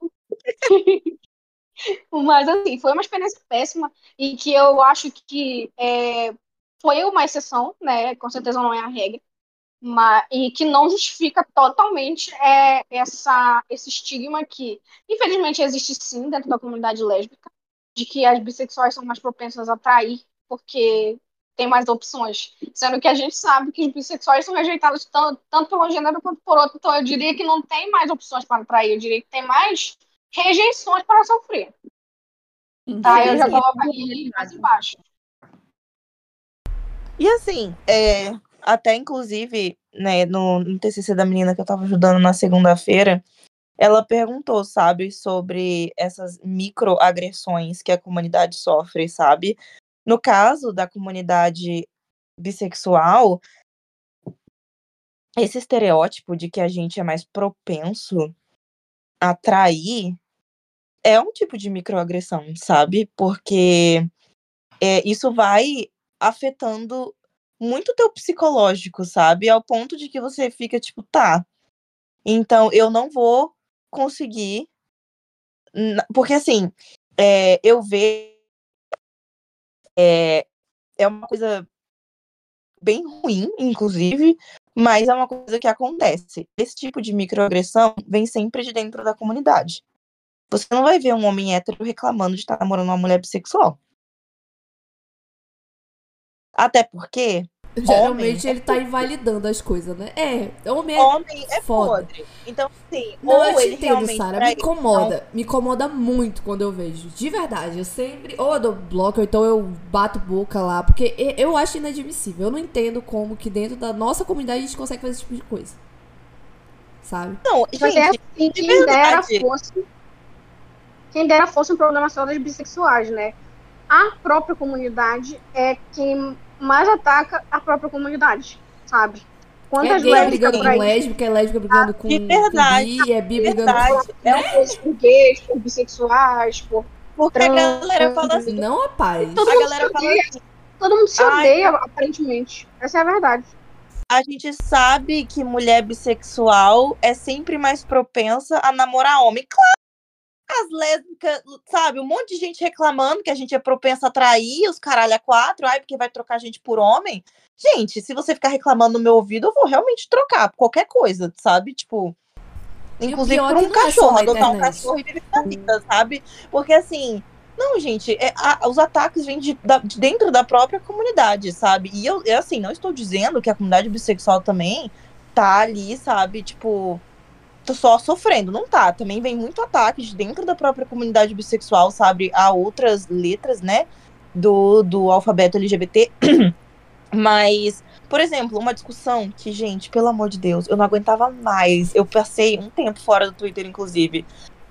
Speaker 5: *laughs* Mas assim, foi uma experiência péssima e que eu acho que é, foi uma exceção, né? Com certeza não é a regra, mas, e que não justifica totalmente é, essa, esse estigma que, infelizmente, existe sim dentro da comunidade lésbica, de que as bissexuais são mais propensas a trair porque tem mais opções, sendo que a gente sabe que os bissexuais são rejeitados tanto, tanto pelo gênero quanto por outro. Então, eu diria que não tem mais opções para trair, eu diria que tem mais rejeições para sofrer. Tá, eu já coloco aí mais embaixo.
Speaker 3: E assim, é, até inclusive, né, no, no TCC da menina que eu tava ajudando na segunda-feira, ela perguntou, sabe, sobre essas microagressões que a comunidade sofre, sabe? No caso da comunidade bissexual, esse estereótipo de que a gente é mais propenso a trair é um tipo de microagressão, sabe? Porque é, isso vai afetando muito teu psicológico, sabe? Ao ponto de que você fica tipo, tá. Então eu não vou conseguir. Porque assim, é, eu vejo. É, é uma coisa bem ruim, inclusive, mas é uma coisa que acontece. Esse tipo de microagressão vem sempre de dentro da comunidade. Você não vai ver um homem hétero reclamando de estar namorando uma mulher bissexual. Até porque
Speaker 1: Geralmente
Speaker 3: Homem é
Speaker 1: ele tá invalidando as coisas, né? É, homem é.
Speaker 3: homem é
Speaker 1: foda.
Speaker 3: podre. Então, assim,
Speaker 1: Não,
Speaker 3: ou
Speaker 1: eu te
Speaker 3: ele
Speaker 1: entendo, Sara. Me incomoda. Me incomoda muito quando eu vejo. De verdade. Eu sempre. Ou eu dou bloco, ou então eu bato boca lá. Porque eu acho inadmissível. Eu não entendo como que dentro da nossa comunidade a gente consegue fazer esse tipo de coisa. Sabe?
Speaker 3: Não,
Speaker 5: Mas é
Speaker 3: gente,
Speaker 5: assim,
Speaker 3: de
Speaker 5: quem dera
Speaker 3: verdade.
Speaker 5: fosse. Quem dera fosse um problema só das bissexuais, né? A própria comunidade é quem mais ataca a própria comunidade, sabe? Quantas
Speaker 1: é gay brigando com lésbica, é lésbica brigando com,
Speaker 3: de verdade,
Speaker 1: com bi, é bi brigando com...
Speaker 3: Verdade. É um
Speaker 5: Coisas por gays, por bissexuais, por.
Speaker 3: porque a
Speaker 5: Trans.
Speaker 3: galera fala assim.
Speaker 1: Não, rapaz.
Speaker 5: Todo
Speaker 3: A
Speaker 5: mundo
Speaker 3: galera
Speaker 5: se
Speaker 3: fala assim.
Speaker 5: Todo mundo se
Speaker 3: Ai.
Speaker 5: odeia, aparentemente. Essa é a verdade.
Speaker 3: A gente sabe que mulher bissexual é sempre mais propensa a namorar homem. Claro! As lésbicas, sabe? Um monte de gente reclamando que a gente é propensa a trair os caralho a quatro, ai, porque vai trocar a gente por homem. Gente, se você ficar reclamando no meu ouvido, eu vou realmente trocar por qualquer coisa, sabe? Tipo. Inclusive por
Speaker 1: é
Speaker 3: um
Speaker 1: é
Speaker 3: cachorro,
Speaker 1: na
Speaker 3: adotar um cachorro e viver a vida, sabe? Porque assim. Não, gente, é, a- os ataques vêm de, de dentro da própria comunidade, sabe? E eu, eu, assim, não estou dizendo que a comunidade bissexual também tá ali, sabe? Tipo, só sofrendo. Não tá. Também vem muito ataque de dentro da própria comunidade bissexual, sabe? A outras letras, né? Do, do alfabeto LGBT. *clears throat* Mas, por exemplo, uma discussão que, gente, pelo amor de Deus, eu não aguentava mais. Eu passei um tempo fora do Twitter, inclusive.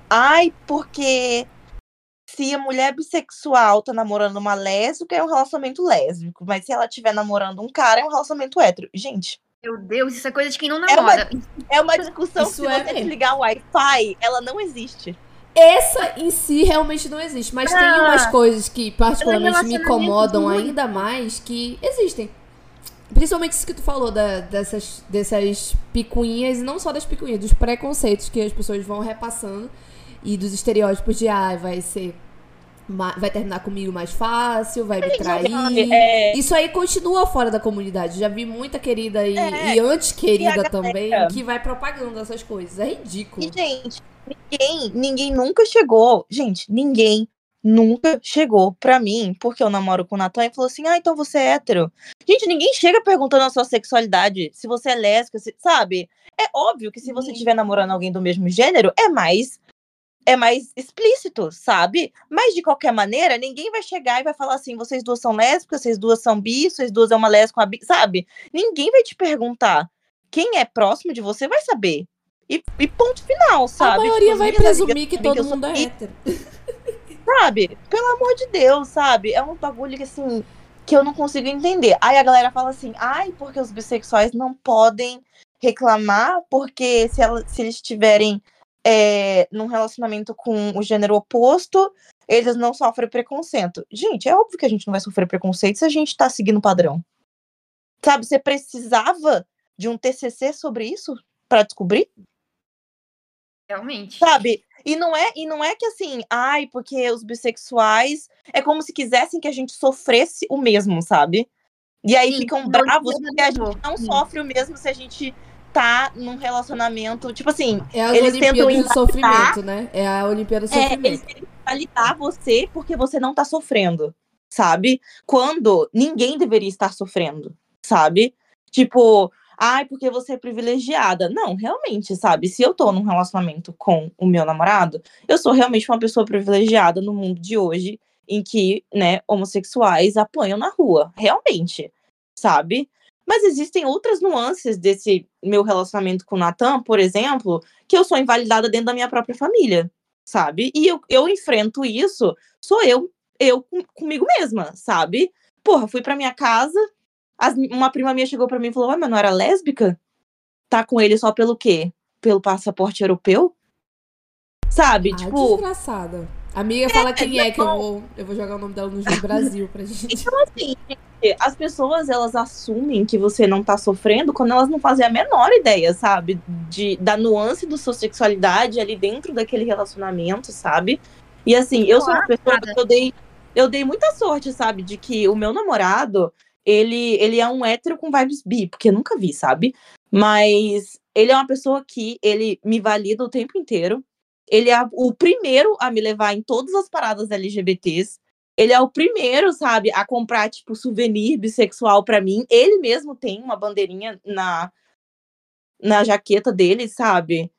Speaker 3: Ai, porque se a mulher bissexual tá namorando uma lésbica, é um relacionamento lésbico. Mas se ela estiver namorando um cara, é um relacionamento hétero. Gente,
Speaker 4: Meu Deus, isso é coisa de quem não
Speaker 3: É uma-
Speaker 4: namora.
Speaker 3: é uma discussão
Speaker 1: Isso
Speaker 3: que se
Speaker 1: é
Speaker 3: você desligar o Wi-Fi, ela não existe.
Speaker 1: Essa em si realmente não existe, mas tem
Speaker 4: Ah,
Speaker 1: umas coisas que particularmente me incomodam ainda mais que existem. Principalmente isso que tu falou da- dessas, dessas picuinhas, e não só das picuinhas, dos preconceitos que as pessoas vão repassando e dos estereótipos de ah, vai ser. Vai terminar comigo mais fácil, vai me trair.
Speaker 3: É,
Speaker 1: Isso aí continua fora da comunidade. Já vi muita querida e,
Speaker 3: É,
Speaker 1: e antes querida também que vai propagando essas coisas. É ridículo.
Speaker 3: E, gente, ninguém, ninguém nunca chegou. Gente, ninguém nunca chegou pra mim, porque eu namoro com o Natan, e falou assim: ah, então você é hétero. Gente, ninguém chega perguntando a sua sexualidade, se você é lésbica, se- sabe? É óbvio que se você estiver namorando alguém do mesmo gênero, é mais. É mais explícito, sabe? Mas de qualquer maneira, ninguém vai chegar e vai falar assim: vocês duas são lésbicas, vocês duas são bi, vocês duas é uma lésbica, uma bi, sabe? Ninguém vai te perguntar. Quem é próximo de você vai saber. E, e ponto final, sabe?
Speaker 1: A
Speaker 3: Tipo,
Speaker 1: maioria
Speaker 3: as
Speaker 1: vai
Speaker 3: minhas
Speaker 1: presumir que todo
Speaker 3: sou
Speaker 1: mundo é hétero. *laughs*
Speaker 3: Sabe? Pelo amor de Deus, sabe? É um bagulho que, assim, que eu não consigo entender. Aí a galera fala assim, ai, porque os bissexuais não podem reclamar, porque se, ela- se eles estiverem é, num relacionamento com o gênero oposto, eles não sofrem preconceito. Gente, é óbvio que a gente não vai sofrer preconceito se a gente tá seguindo o padrão. Sabe, você precisava de um TCC sobre isso pra descobrir?
Speaker 4: Realmente.
Speaker 3: Sabe? E não é, e não é que assim, ai, porque os bissexuais é como se quisessem que a gente sofresse o mesmo, sabe? E aí
Speaker 4: Sim,
Speaker 3: ficam bravos
Speaker 4: não,
Speaker 3: porque a gente não sofre o mesmo se a gente tá num relacionamento, tipo assim,
Speaker 1: É as
Speaker 3: Eles tentam
Speaker 1: Olimpíadas do
Speaker 3: invalidar-
Speaker 1: sofrimento, né? É a Olimpíada do
Speaker 3: é,
Speaker 1: sofrimento.
Speaker 3: eles querem validar você porque você não tá sofrendo, sabe? Quando ninguém deveria estar sofrendo, sabe? Tipo, ai, porque você é privilegiada. Não, realmente, sabe? Se eu tô num relacionamento com o meu namorado, eu sou realmente uma pessoa privilegiada no mundo de hoje, em que, né, homossexuais apanham na rua. Realmente, sabe? Mas existem outras nuances desse meu relacionamento com o Natan, por exemplo, que eu sou invalidada dentro da minha própria família, sabe? E eu, eu enfrento isso, sou eu, eu com- comigo mesma, sabe? Porra, fui pra minha casa, as- uma prima minha chegou pra mim e falou: Ué, mas não era lésbica? Tá com ele só pelo quê? Pelo passaporte europeu? Sabe?
Speaker 1: Ai,
Speaker 3: tipo,
Speaker 1: desgraçada. Amiga, fala quem é que eu vou, eu vou jogar o nome dela no Juiz Brasil pra gente. *laughs*
Speaker 3: Então, assim, gente, as pessoas elas assumem que você não tá sofrendo quando elas não fazem a menor ideia, sabe? De, da nuance da sua sexualidade ali dentro daquele relacionamento, sabe? E assim, eu sou uma pessoa que eu dei, eu dei muita sorte, sabe? De que o meu namorado, ele, ele é um hétero com vibes bi, porque eu nunca vi, sabe? Mas ele é uma pessoa que ele me valida o tempo inteiro. Ele é o primeiro a me levar em todas as paradas LGBTs. Ele é o primeiro, sabe, a comprar, tipo, souvenir bissexual pra mim. Ele mesmo tem uma bandeirinha na, na jaqueta dele, sabe?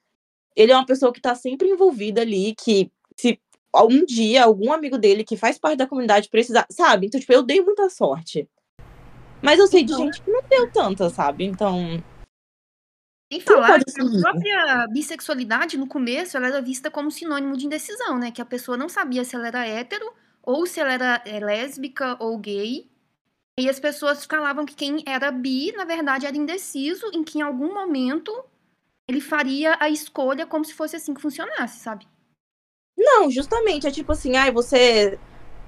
Speaker 3: Ele é uma pessoa que tá sempre envolvida ali, que se um dia algum amigo dele que faz parte da comunidade precisar, sabe? Então, tipo, eu dei muita sorte. Mas eu sei de
Speaker 4: Então-
Speaker 3: gente que não deu tanta, sabe? Então,
Speaker 4: Sem
Speaker 3: Tudo
Speaker 4: falar que a própria bissexualidade, no começo, ela era vista como sinônimo de indecisão, né? Que a pessoa não sabia se ela era hétero ou se ela era é, lésbica ou gay. E as pessoas falavam que quem era bi, na verdade, era indeciso, em que em algum momento ele faria a escolha como se fosse assim que funcionasse, sabe?
Speaker 3: Não, justamente, é tipo assim, ai, você é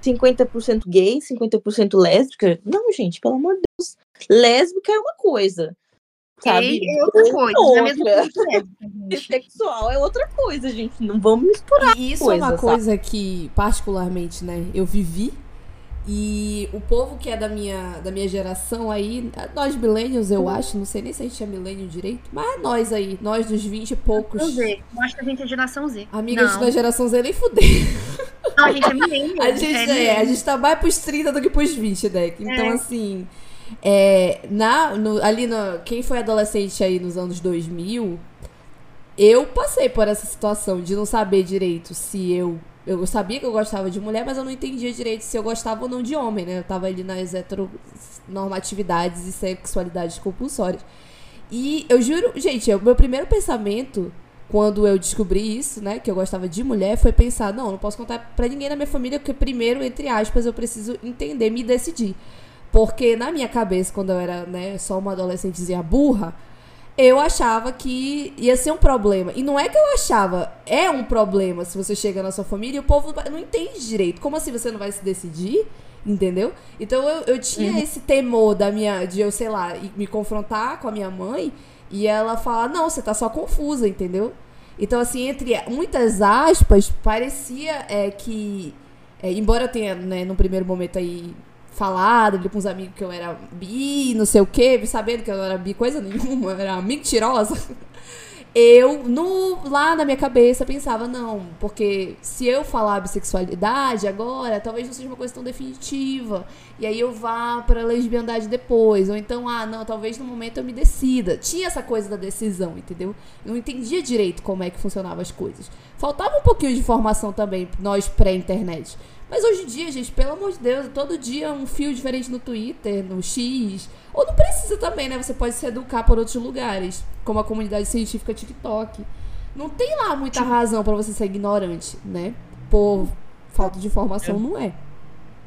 Speaker 3: 50% gay, 50% lésbica. Não, gente, pelo amor de Deus. Lésbica é uma coisa. Sabe?
Speaker 4: É outra coisa, é a mesma coisa que lésbica, *laughs* gente.
Speaker 3: Sexual é outra coisa, gente. Não vamos misturar.
Speaker 1: E isso
Speaker 3: coisa,
Speaker 1: é uma
Speaker 3: sabe?
Speaker 1: coisa que, particularmente, né, eu vivi. E o povo que é da minha, da minha geração aí, nós millennials, eu acho, não sei nem se a gente é millennial direito, mas nós aí, nós dos 20 e poucos.
Speaker 4: Z. Eu acho que a gente é geração Z.
Speaker 1: Amigas
Speaker 4: Não.
Speaker 1: da geração Z nem fuder.
Speaker 4: Não, a gente é milênio. *laughs*
Speaker 1: A gente, é, a
Speaker 4: millennial.
Speaker 1: gente tá mais pros 30 do que pros 20, né? Então,
Speaker 4: É.
Speaker 1: assim, é, na, no- ali no, quem foi adolescente aí nos anos 2000, eu passei por essa situação de não saber direito se eu. Eu sabia que eu gostava de mulher, mas eu não entendia direito se eu gostava ou não de homem, né? Eu tava ali nas heteronormatividades e sexualidades compulsórias. E eu juro, gente, o meu primeiro pensamento quando eu descobri isso, né, que eu gostava de mulher, foi pensar, não, não posso contar pra ninguém na minha família, porque primeiro, entre aspas, eu preciso entender, me decidir. Porque na minha cabeça, quando eu era, né, só uma adolescentezinha burra, eu achava que ia ser um problema. E não é que eu achava, é um problema se você chega na sua família e o povo não entende direito. Como assim você não vai se decidir? Entendeu? Então eu, eu tinha esse temor da minha, de eu, sei lá, me confrontar com a minha mãe e ela falar, não, você tá só confusa, entendeu? Então, assim, entre muitas aspas, parecia é, que. é, embora eu tenha, né, no primeiro momento aí, falado ali com os amigos que eu era bi, não sei o quê, sabendo que eu não era bi coisa nenhuma, eu era mentirosa. Eu, no, lá na minha cabeça, pensava, não, porque se eu falar bissexualidade agora, talvez não seja uma coisa tão definitiva. E aí eu vá pra lesbiandade depois. Ou então, ah, não, talvez no momento eu me decida. Tinha essa coisa da decisão, entendeu? Eu não entendia direito como é que funcionavam as coisas. Faltava um pouquinho de informação também, nós pré-internet. Mas hoje em dia, gente, pelo amor de Deus, todo dia um fio diferente no Twitter, no X. Ou não precisa também, né? Você pode se educar por outros lugares, como a comunidade científica TikTok. Não tem lá muita razão pra você ser ignorante, né? Por falta de informação, não é.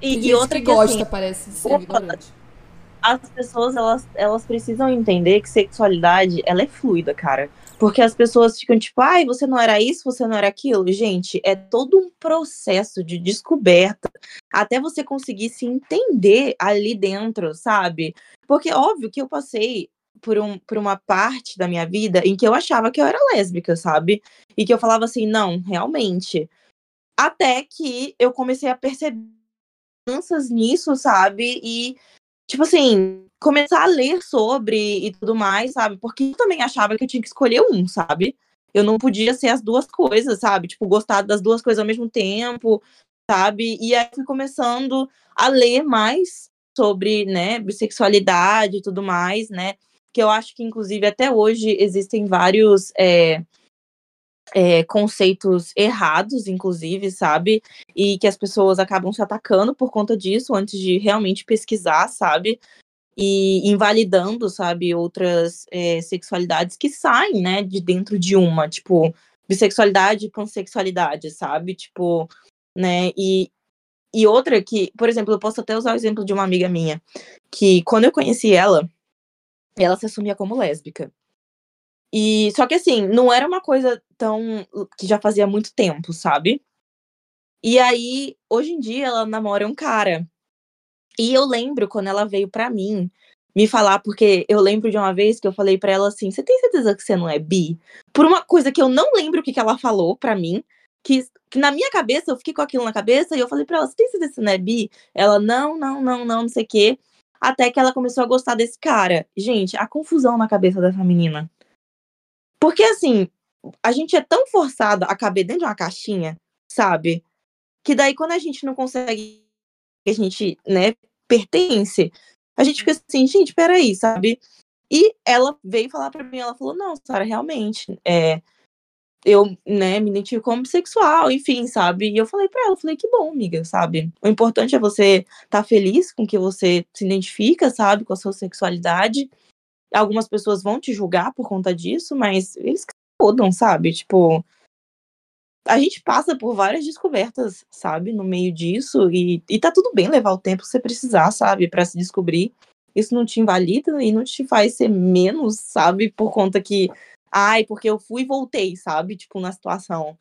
Speaker 3: E, e outra
Speaker 1: que
Speaker 3: que,
Speaker 1: gosta,
Speaker 3: assim,
Speaker 1: parece, de ser
Speaker 3: opa,
Speaker 1: ignorante.
Speaker 3: as pessoas elas, elas precisam entender que sexualidade ela é fluida, cara. Porque as pessoas ficam tipo, ai, você não era isso, você não era aquilo. Gente, é todo um processo de descoberta até você conseguir se entender ali dentro, sabe? Porque óbvio que eu passei por, um, por uma parte da minha vida em que eu achava que eu era lésbica, sabe? E que eu falava assim, não, realmente. Até que eu comecei a perceber mudanças nisso, sabe? E tipo assim, começar a ler sobre e tudo mais, sabe? Porque eu também achava que eu tinha que escolher um, sabe? Eu não podia ser as duas coisas, sabe? Tipo, gostar das duas coisas ao mesmo tempo, sabe? E aí fui começando a ler mais sobre, né, bissexualidade e tudo mais, né? Que eu acho que, inclusive, até hoje existem vários é, é, conceitos errados, inclusive, sabe? E que as pessoas acabam se atacando por conta disso antes de realmente pesquisar, sabe? E invalidando, sabe, outras é, sexualidades que saem, né, de dentro de uma, tipo, bissexualidade e pansexualidade, sabe? Tipo, né? E, e outra que, por exemplo, eu posso até usar o exemplo de uma amiga minha, que quando eu conheci ela, ela se assumia como lésbica. E só que assim, não era uma coisa tão que já fazia muito tempo, sabe? E aí, hoje em dia ela namora um cara. E eu lembro quando ela veio pra mim me falar, porque eu lembro de uma vez que eu falei pra ela assim: "Você tem certeza que você não é bi?" Por uma coisa que eu não lembro o que que ela falou pra mim, que, que na minha cabeça eu fiquei com aquilo na cabeça e eu falei pra ela: "Você tem certeza que você não é bi?" Ela: "Não, não, não, não, não sei o quê." Até que ela começou a gostar desse cara. Gente, a confusão na cabeça dessa menina. Porque assim, a gente é tão forçada a caber dentro de uma caixinha, sabe? Que daí quando a gente não consegue, a gente, né, pertence, a gente fica assim, gente, peraí, sabe? E ela veio falar pra mim, ela falou, não, Sara, realmente, é, eu, né, me identifico como bissexual, enfim, sabe? E eu falei pra ela, falei, que bom, amiga, sabe? O importante é você estar tá feliz com que você se identifica, sabe, com a sua sexualidade. Algumas pessoas vão te julgar por conta disso, mas eles que se fodam, sabe? Tipo, a gente passa por várias descobertas, sabe, no meio disso, e, e tá tudo bem levar o tempo que você precisar, sabe, para se descobrir. Isso não te invalida e não te faz ser menos, sabe, por conta que, ai, porque eu fui e voltei, sabe, tipo, na situação.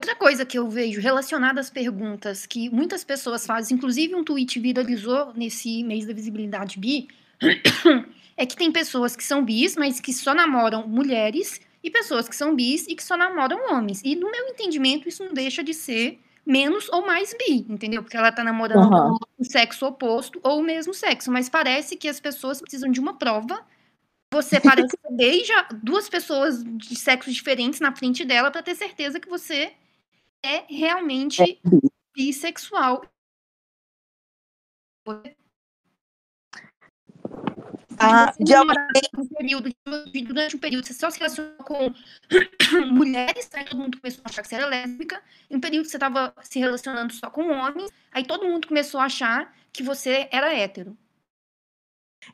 Speaker 4: Outra coisa que eu vejo relacionada às perguntas que muitas pessoas fazem, inclusive um tweet viralizou nesse mês da visibilidade bi, *coughs* é que tem pessoas que são bis, mas que só namoram mulheres e pessoas que são bis e que só namoram homens. E no meu entendimento, isso não deixa de ser menos ou mais bi, entendeu? Porque ela tá namorando
Speaker 3: Uhum.
Speaker 4: o sexo oposto ou o mesmo sexo. Mas parece que as pessoas precisam de uma prova. Você parece *laughs* que beija duas pessoas de sexos diferentes na frente dela para ter certeza que você é realmente bissexual.
Speaker 3: Ah,
Speaker 4: Se você
Speaker 3: de
Speaker 4: namorar um período, de- durante um período, você só se relacionou com *coughs* mulheres, aí todo mundo começou a achar que você era lésbica. Em um período que você estava se relacionando só com homens, aí todo mundo começou a achar que você era hétero.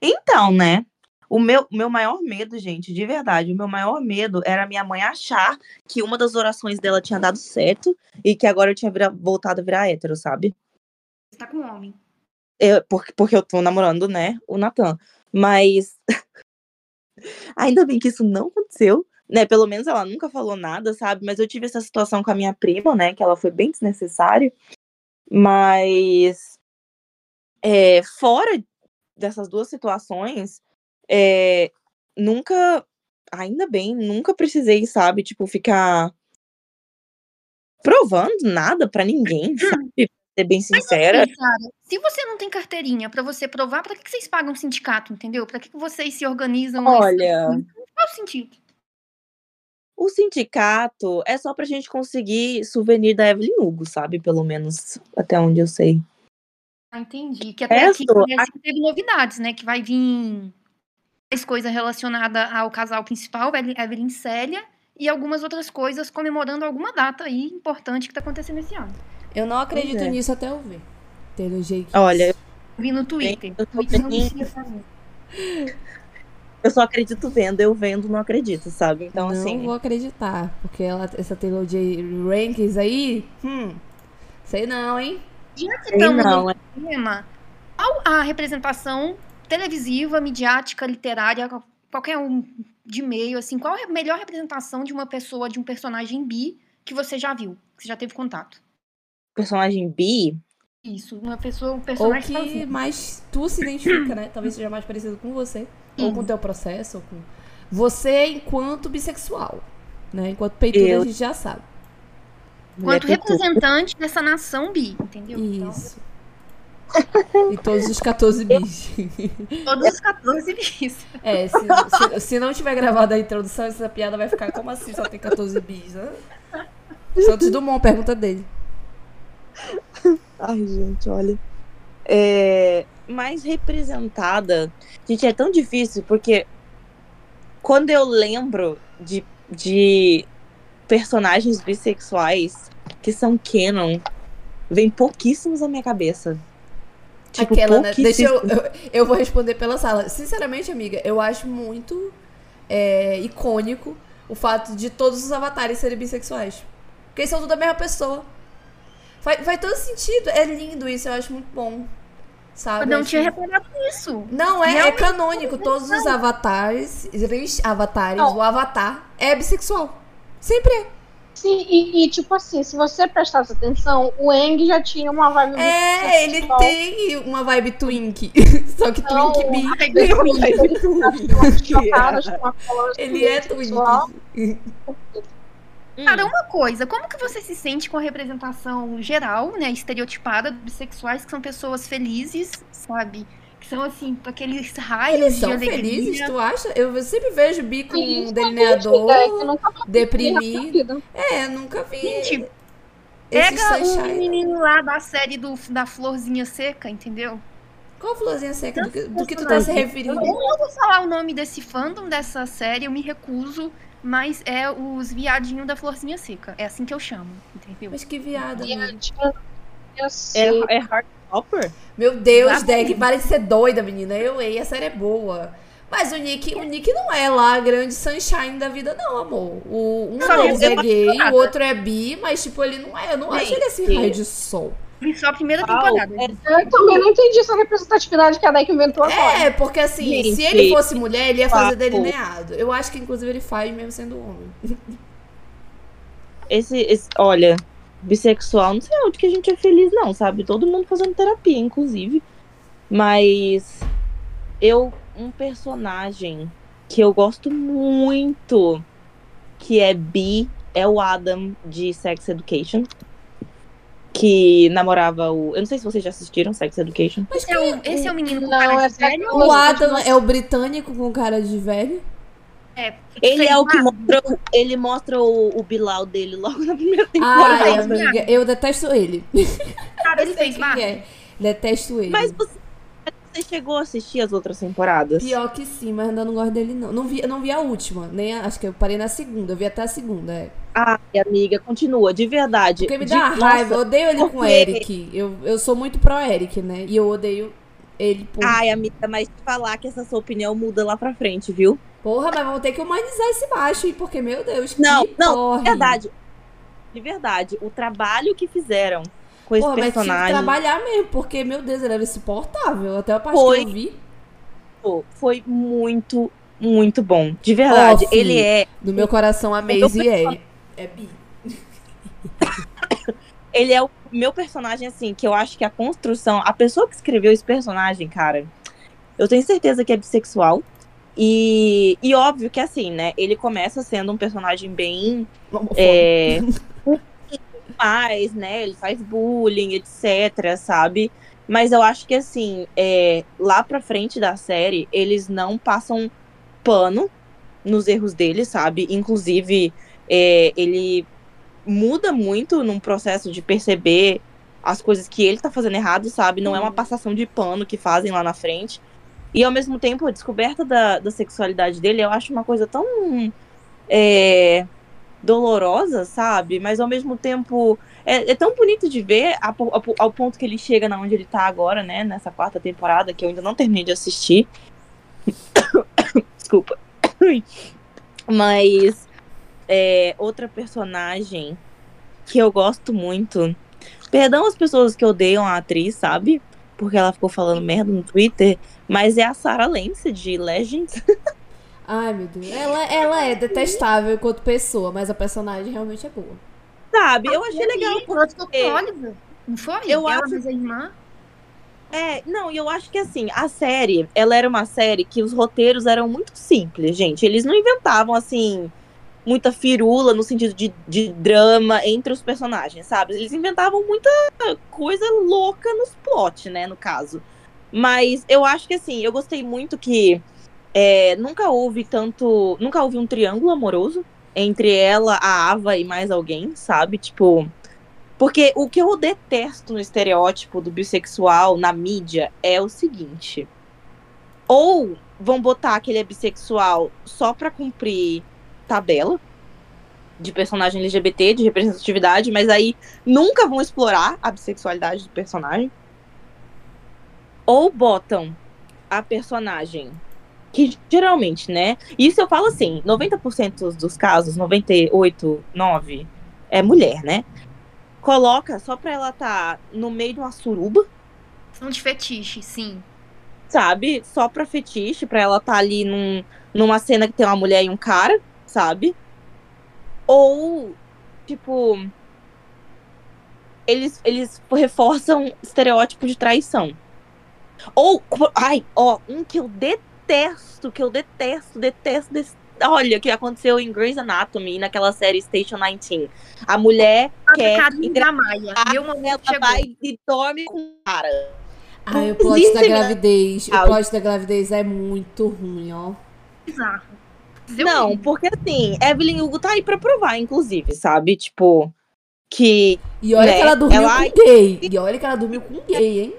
Speaker 3: Então, né? O meu, meu maior medo, gente, de verdade, o meu maior medo era minha mãe achar que uma das orações dela tinha dado certo e que agora eu tinha vira- voltado a virar hétero, sabe?
Speaker 4: Você tá com homem.
Speaker 3: Eu, porque, porque eu tô namorando, né, o Natan. Mas *laughs* ainda bem que isso não aconteceu, né? Pelo menos ela nunca falou nada, sabe? Mas eu tive essa situação com a minha prima, né? Que ela foi bem desnecessária. Mas é, fora dessas duas situações, é, nunca, ainda bem, nunca precisei, sabe, tipo, ficar provando nada pra ninguém, *clears throat* sabe? Ser bem sincera.
Speaker 4: Assim, Sara, se você não tem carteirinha pra você provar, pra que, que vocês pagam um sindicato, entendeu? Pra que, que vocês se organizam?
Speaker 3: Olha,
Speaker 4: Qual o sentido?
Speaker 3: o sindicato é só pra gente conseguir souvenir da Evelyn Hugo, sabe? Pelo menos até onde eu sei.
Speaker 4: Ah, entendi. Que até aqui parece que teve novidades, né? Que vai vir mais coisa relacionada ao casal principal, Evelyn- Célia, e algumas outras coisas comemorando alguma data aí importante que tá acontecendo esse ano.
Speaker 1: Eu não acredito
Speaker 3: é.
Speaker 1: nisso até eu ver. Pelo jeito.
Speaker 3: Olha,
Speaker 4: Vi no Twitter.
Speaker 3: eu
Speaker 4: Twitter não
Speaker 3: bem- eu só acredito vendo, eu vendo não acredito, sabe? Então,
Speaker 1: não
Speaker 3: assim.
Speaker 1: vou acreditar, porque ela, essa Taylor J. Rankings aí, hum, sei não, hein?
Speaker 4: Já que
Speaker 3: sei
Speaker 4: estamos
Speaker 3: não,
Speaker 4: no
Speaker 3: é-
Speaker 4: tema, qual a representação televisiva, midiática, literária, qualquer um de meio, assim, qual é a melhor representação de uma pessoa, de um personagem bi que você já viu, que você já teve contato?
Speaker 3: Personagem bi.
Speaker 4: Isso, uma pessoa, um
Speaker 1: Ou
Speaker 4: personagem
Speaker 1: que
Speaker 4: sozinho.
Speaker 1: mais tu se identifica, né? Talvez seja mais parecido com você, ou
Speaker 4: Sim.
Speaker 1: com o teu processo, ou com você enquanto bissexual, né? Enquanto peitura
Speaker 3: Eu-
Speaker 1: a gente já sabe.
Speaker 4: Quanto
Speaker 3: mulher peituda.
Speaker 4: representante dessa nação bi, entendeu?
Speaker 1: Isso. E todos os 14 bis. *laughs*
Speaker 4: Todos os 14 bis.
Speaker 1: É, se, se, se não tiver gravado a introdução, essa piada vai ficar como assim só tem 14 bis, né? Santos Dumont, pergunta dele. *laughs*
Speaker 3: Ai, gente, olha. É, mais representada. Gente, é tão difícil, porque quando eu lembro de, de personagens bissexuais que são canon, vem pouquíssimos na minha cabeça. Tipo,
Speaker 1: Aquela, né? Deixa eu, *laughs* eu. eu vou responder pela sala. Sinceramente, amiga, eu acho muito é, icônico o fato de todos os avatares serem bissexuais. Porque eles são tudo a mesma pessoa. Faz, faz todo sentido. É lindo isso, eu acho muito bom. Sabe?
Speaker 4: Eu não
Speaker 1: Acho-
Speaker 4: tinha reparado nisso.
Speaker 1: Não, é, é canônico. Todos os avatares, avatares,
Speaker 5: Não.
Speaker 1: o avatar é bissexual. Sempre é.
Speaker 5: Sim, e, e, tipo assim, se você prestasse atenção, o Eng já tinha uma vibe
Speaker 1: É, ele
Speaker 5: sexual.
Speaker 1: tem uma vibe twink. *laughs* Só que
Speaker 5: Não,
Speaker 1: twink bi. Ele é twink. *laughs*
Speaker 4: Cara, uma coisa, como que você se sente com a representação geral, né, estereotipada dos bissexuais, que são pessoas felizes, sabe? Que são, assim, aqueles raios
Speaker 1: Eles
Speaker 4: de
Speaker 1: são
Speaker 4: alegria.
Speaker 1: felizes, tu acha? Eu sempre vejo bi com um delineador,
Speaker 5: é eu
Speaker 1: deprimido. É, nunca vi.
Speaker 4: Gente, Pega o
Speaker 1: sunshine.
Speaker 4: menino lá da série do, da Florzinha Seca, entendeu?
Speaker 1: Qual florzinha seca? Do que, do que tu tá se
Speaker 4: Eu
Speaker 1: referindo?
Speaker 4: não vou falar o nome desse fandom dessa série, eu me recuso, mas é os viadinhos da Florzinha Seca. É assim que eu chamo, entendeu?
Speaker 1: Mas que
Speaker 5: sei.
Speaker 3: É, é Heartstopper?
Speaker 1: Meu Deus,
Speaker 4: Exatamente.
Speaker 1: Deck, para de ser doida, menina. Eu ei, a série é boa. Mas o Nick, o Nick não é lá a grande sunshine da vida, não, amor. O, um
Speaker 3: Não,
Speaker 1: é gay, o outro é bi, mas, tipo, ele não é. Eu não acho ele esse
Speaker 3: Gente.
Speaker 1: raio de sol.
Speaker 4: Vi só a primeira
Speaker 3: Uau,
Speaker 4: temporada.
Speaker 3: é
Speaker 5: Eu também não entendi essa representatividade que a Deck inventou agora.
Speaker 1: É, porque assim,
Speaker 3: Gente,
Speaker 1: se ele fosse mulher, ele ia fazer
Speaker 3: papo.
Speaker 1: delineado. Eu acho que, inclusive, ele faz mesmo sendo homem. *laughs*
Speaker 3: Esse, esse, olha, bissexual, não sei onde que a gente é feliz, não, sabe? Todo mundo fazendo terapia, inclusive. Mas eu, um personagem que eu gosto muito, que é bi, é o Adam de Sex Education. Que namorava o. Eu não sei se vocês já assistiram Sex Education.
Speaker 1: Mas
Speaker 4: Esse é o, esse é o menino com
Speaker 5: Não,
Speaker 4: cara de
Speaker 5: é
Speaker 4: velho?
Speaker 1: O Adam é o britânico com cara de velho?
Speaker 3: Ele é o que mostra, o- ele mostra o, o Bilal dele logo na primeira temporada.
Speaker 1: Ai, amiga, eu detesto ele.
Speaker 4: Cara, ele fez
Speaker 1: que é. Detesto ele.
Speaker 3: Mas você, você chegou a assistir as outras temporadas?
Speaker 1: Pior que sim, mas ainda não gosto dele, não. Não vi, não vi a última, nem a- acho que eu parei na segunda. Eu vi até a segunda, é.
Speaker 3: Ai, amiga, continua, de verdade.
Speaker 1: Porque me
Speaker 3: De-
Speaker 1: dá uma
Speaker 3: nossa,
Speaker 1: raiva. Eu odeio ele com o Eric. Eu, eu sou muito pro Eric, né? E eu odeio ele por.
Speaker 3: Ai, amiga, mas te falar que essa sua opinião muda lá pra frente, viu?
Speaker 1: Porra, mas vamos ter que humanizar esse macho? Porque, meu Deus, que
Speaker 3: Não, não, de verdade. De verdade, o trabalho que fizeram com esse
Speaker 1: Porra, mas tinha que
Speaker 3: personagem
Speaker 1: trabalhar mesmo, porque, meu Deus, ele era insuportável. Até a parte
Speaker 3: Foi.
Speaker 1: que eu vi.
Speaker 3: pô, foi muito, muito bom. De verdade,
Speaker 1: Ó,
Speaker 3: ele é,
Speaker 1: Do meu coração, a Maisie é. É bi. *laughs*
Speaker 3: ele é o meu personagem, assim, que eu acho que a construção, a pessoa que escreveu esse personagem, cara, eu tenho certeza que é bissexual. E, e óbvio que assim, né? Ele começa sendo um personagem bem É, *laughs* mais, né? Ele faz bullying, etc, sabe? Mas eu acho que, assim, é, lá pra frente da série, eles não passam pano nos erros dele, sabe? Inclusive, é, ele muda muito num processo de perceber as coisas que ele tá fazendo errado, sabe? Não é uma passação de pano que fazem lá na frente. E ao mesmo tempo, a descoberta da, da sexualidade dele, eu acho uma coisa tão. é, dolorosa, sabe? Mas ao mesmo tempo é, é tão bonito de ver a ao, ao ponto que ele chega na onde ele tá agora, né? Nessa quarta temporada que eu ainda não terminei de assistir. *coughs* Desculpa. *coughs* Mas é, outra personagem que eu gosto muito. Perdão as pessoas que odeiam a atriz, sabe? Porque ela ficou falando merda no Twitter. Mas é a Sarah Lance de Legends. *laughs*
Speaker 1: Ai, meu Deus. Ela, ela é detestável enquanto pessoa, mas a personagem realmente é boa.
Speaker 3: Sabe? Eu achei legal porque.
Speaker 4: Não foi?
Speaker 3: Eu
Speaker 4: Ela
Speaker 3: acho-
Speaker 4: a irmã.
Speaker 3: É, não, e eu acho que assim, a série, ela era uma série que os roteiros eram muito simples, gente. Eles não inventavam, assim, muita firula no sentido de, de drama entre os personagens, sabe? Eles inventavam muita coisa louca nos plot, né, no caso. Mas eu acho que, assim, eu gostei muito que é, nunca houve tanto. Nunca houve um triângulo amoroso entre ela, a Ava e mais alguém, sabe? Tipo. Porque o que eu detesto no estereótipo do bissexual na mídia é o seguinte: ou vão botar que ele é bissexual só pra cumprir tabela de personagem LGBT, de representatividade, mas aí nunca vão explorar a bissexualidade do personagem. Ou botam a personagem que geralmente, né? Isso eu falo assim, 90% dos casos, 98, 9 é mulher, né? Coloca só pra ela tá no meio de uma suruba,
Speaker 4: São de fetiche, sim.
Speaker 3: sabe? Só pra fetiche, pra ela tá ali num, numa cena que tem uma mulher e um cara, sabe? Ou, tipo. Eles, eles reforçam estereótipo de traição. Ou. Ai, ó, um que eu detesto, que eu detesto, detesto. des- Olha, o que aconteceu em Grey's Anatomy, naquela série Station 19. A mulher quer
Speaker 4: Carinho
Speaker 3: engra-
Speaker 4: da Maia. Meu momento
Speaker 3: ela
Speaker 4: chegou.
Speaker 3: vai e dorme com o cara.
Speaker 1: Ai, o plot da
Speaker 3: né?
Speaker 1: gravidez. O
Speaker 3: Ah,
Speaker 1: plot da gravidez é muito ruim, ó.
Speaker 4: Bizarro.
Speaker 3: Não, porque assim, Evelyn Hugo tá aí pra provar, inclusive, sabe? Tipo, que.
Speaker 1: E olha
Speaker 3: Né?
Speaker 1: que ela dormiu
Speaker 3: Ela-
Speaker 1: com gay. E olha que ela dormiu com gay, hein?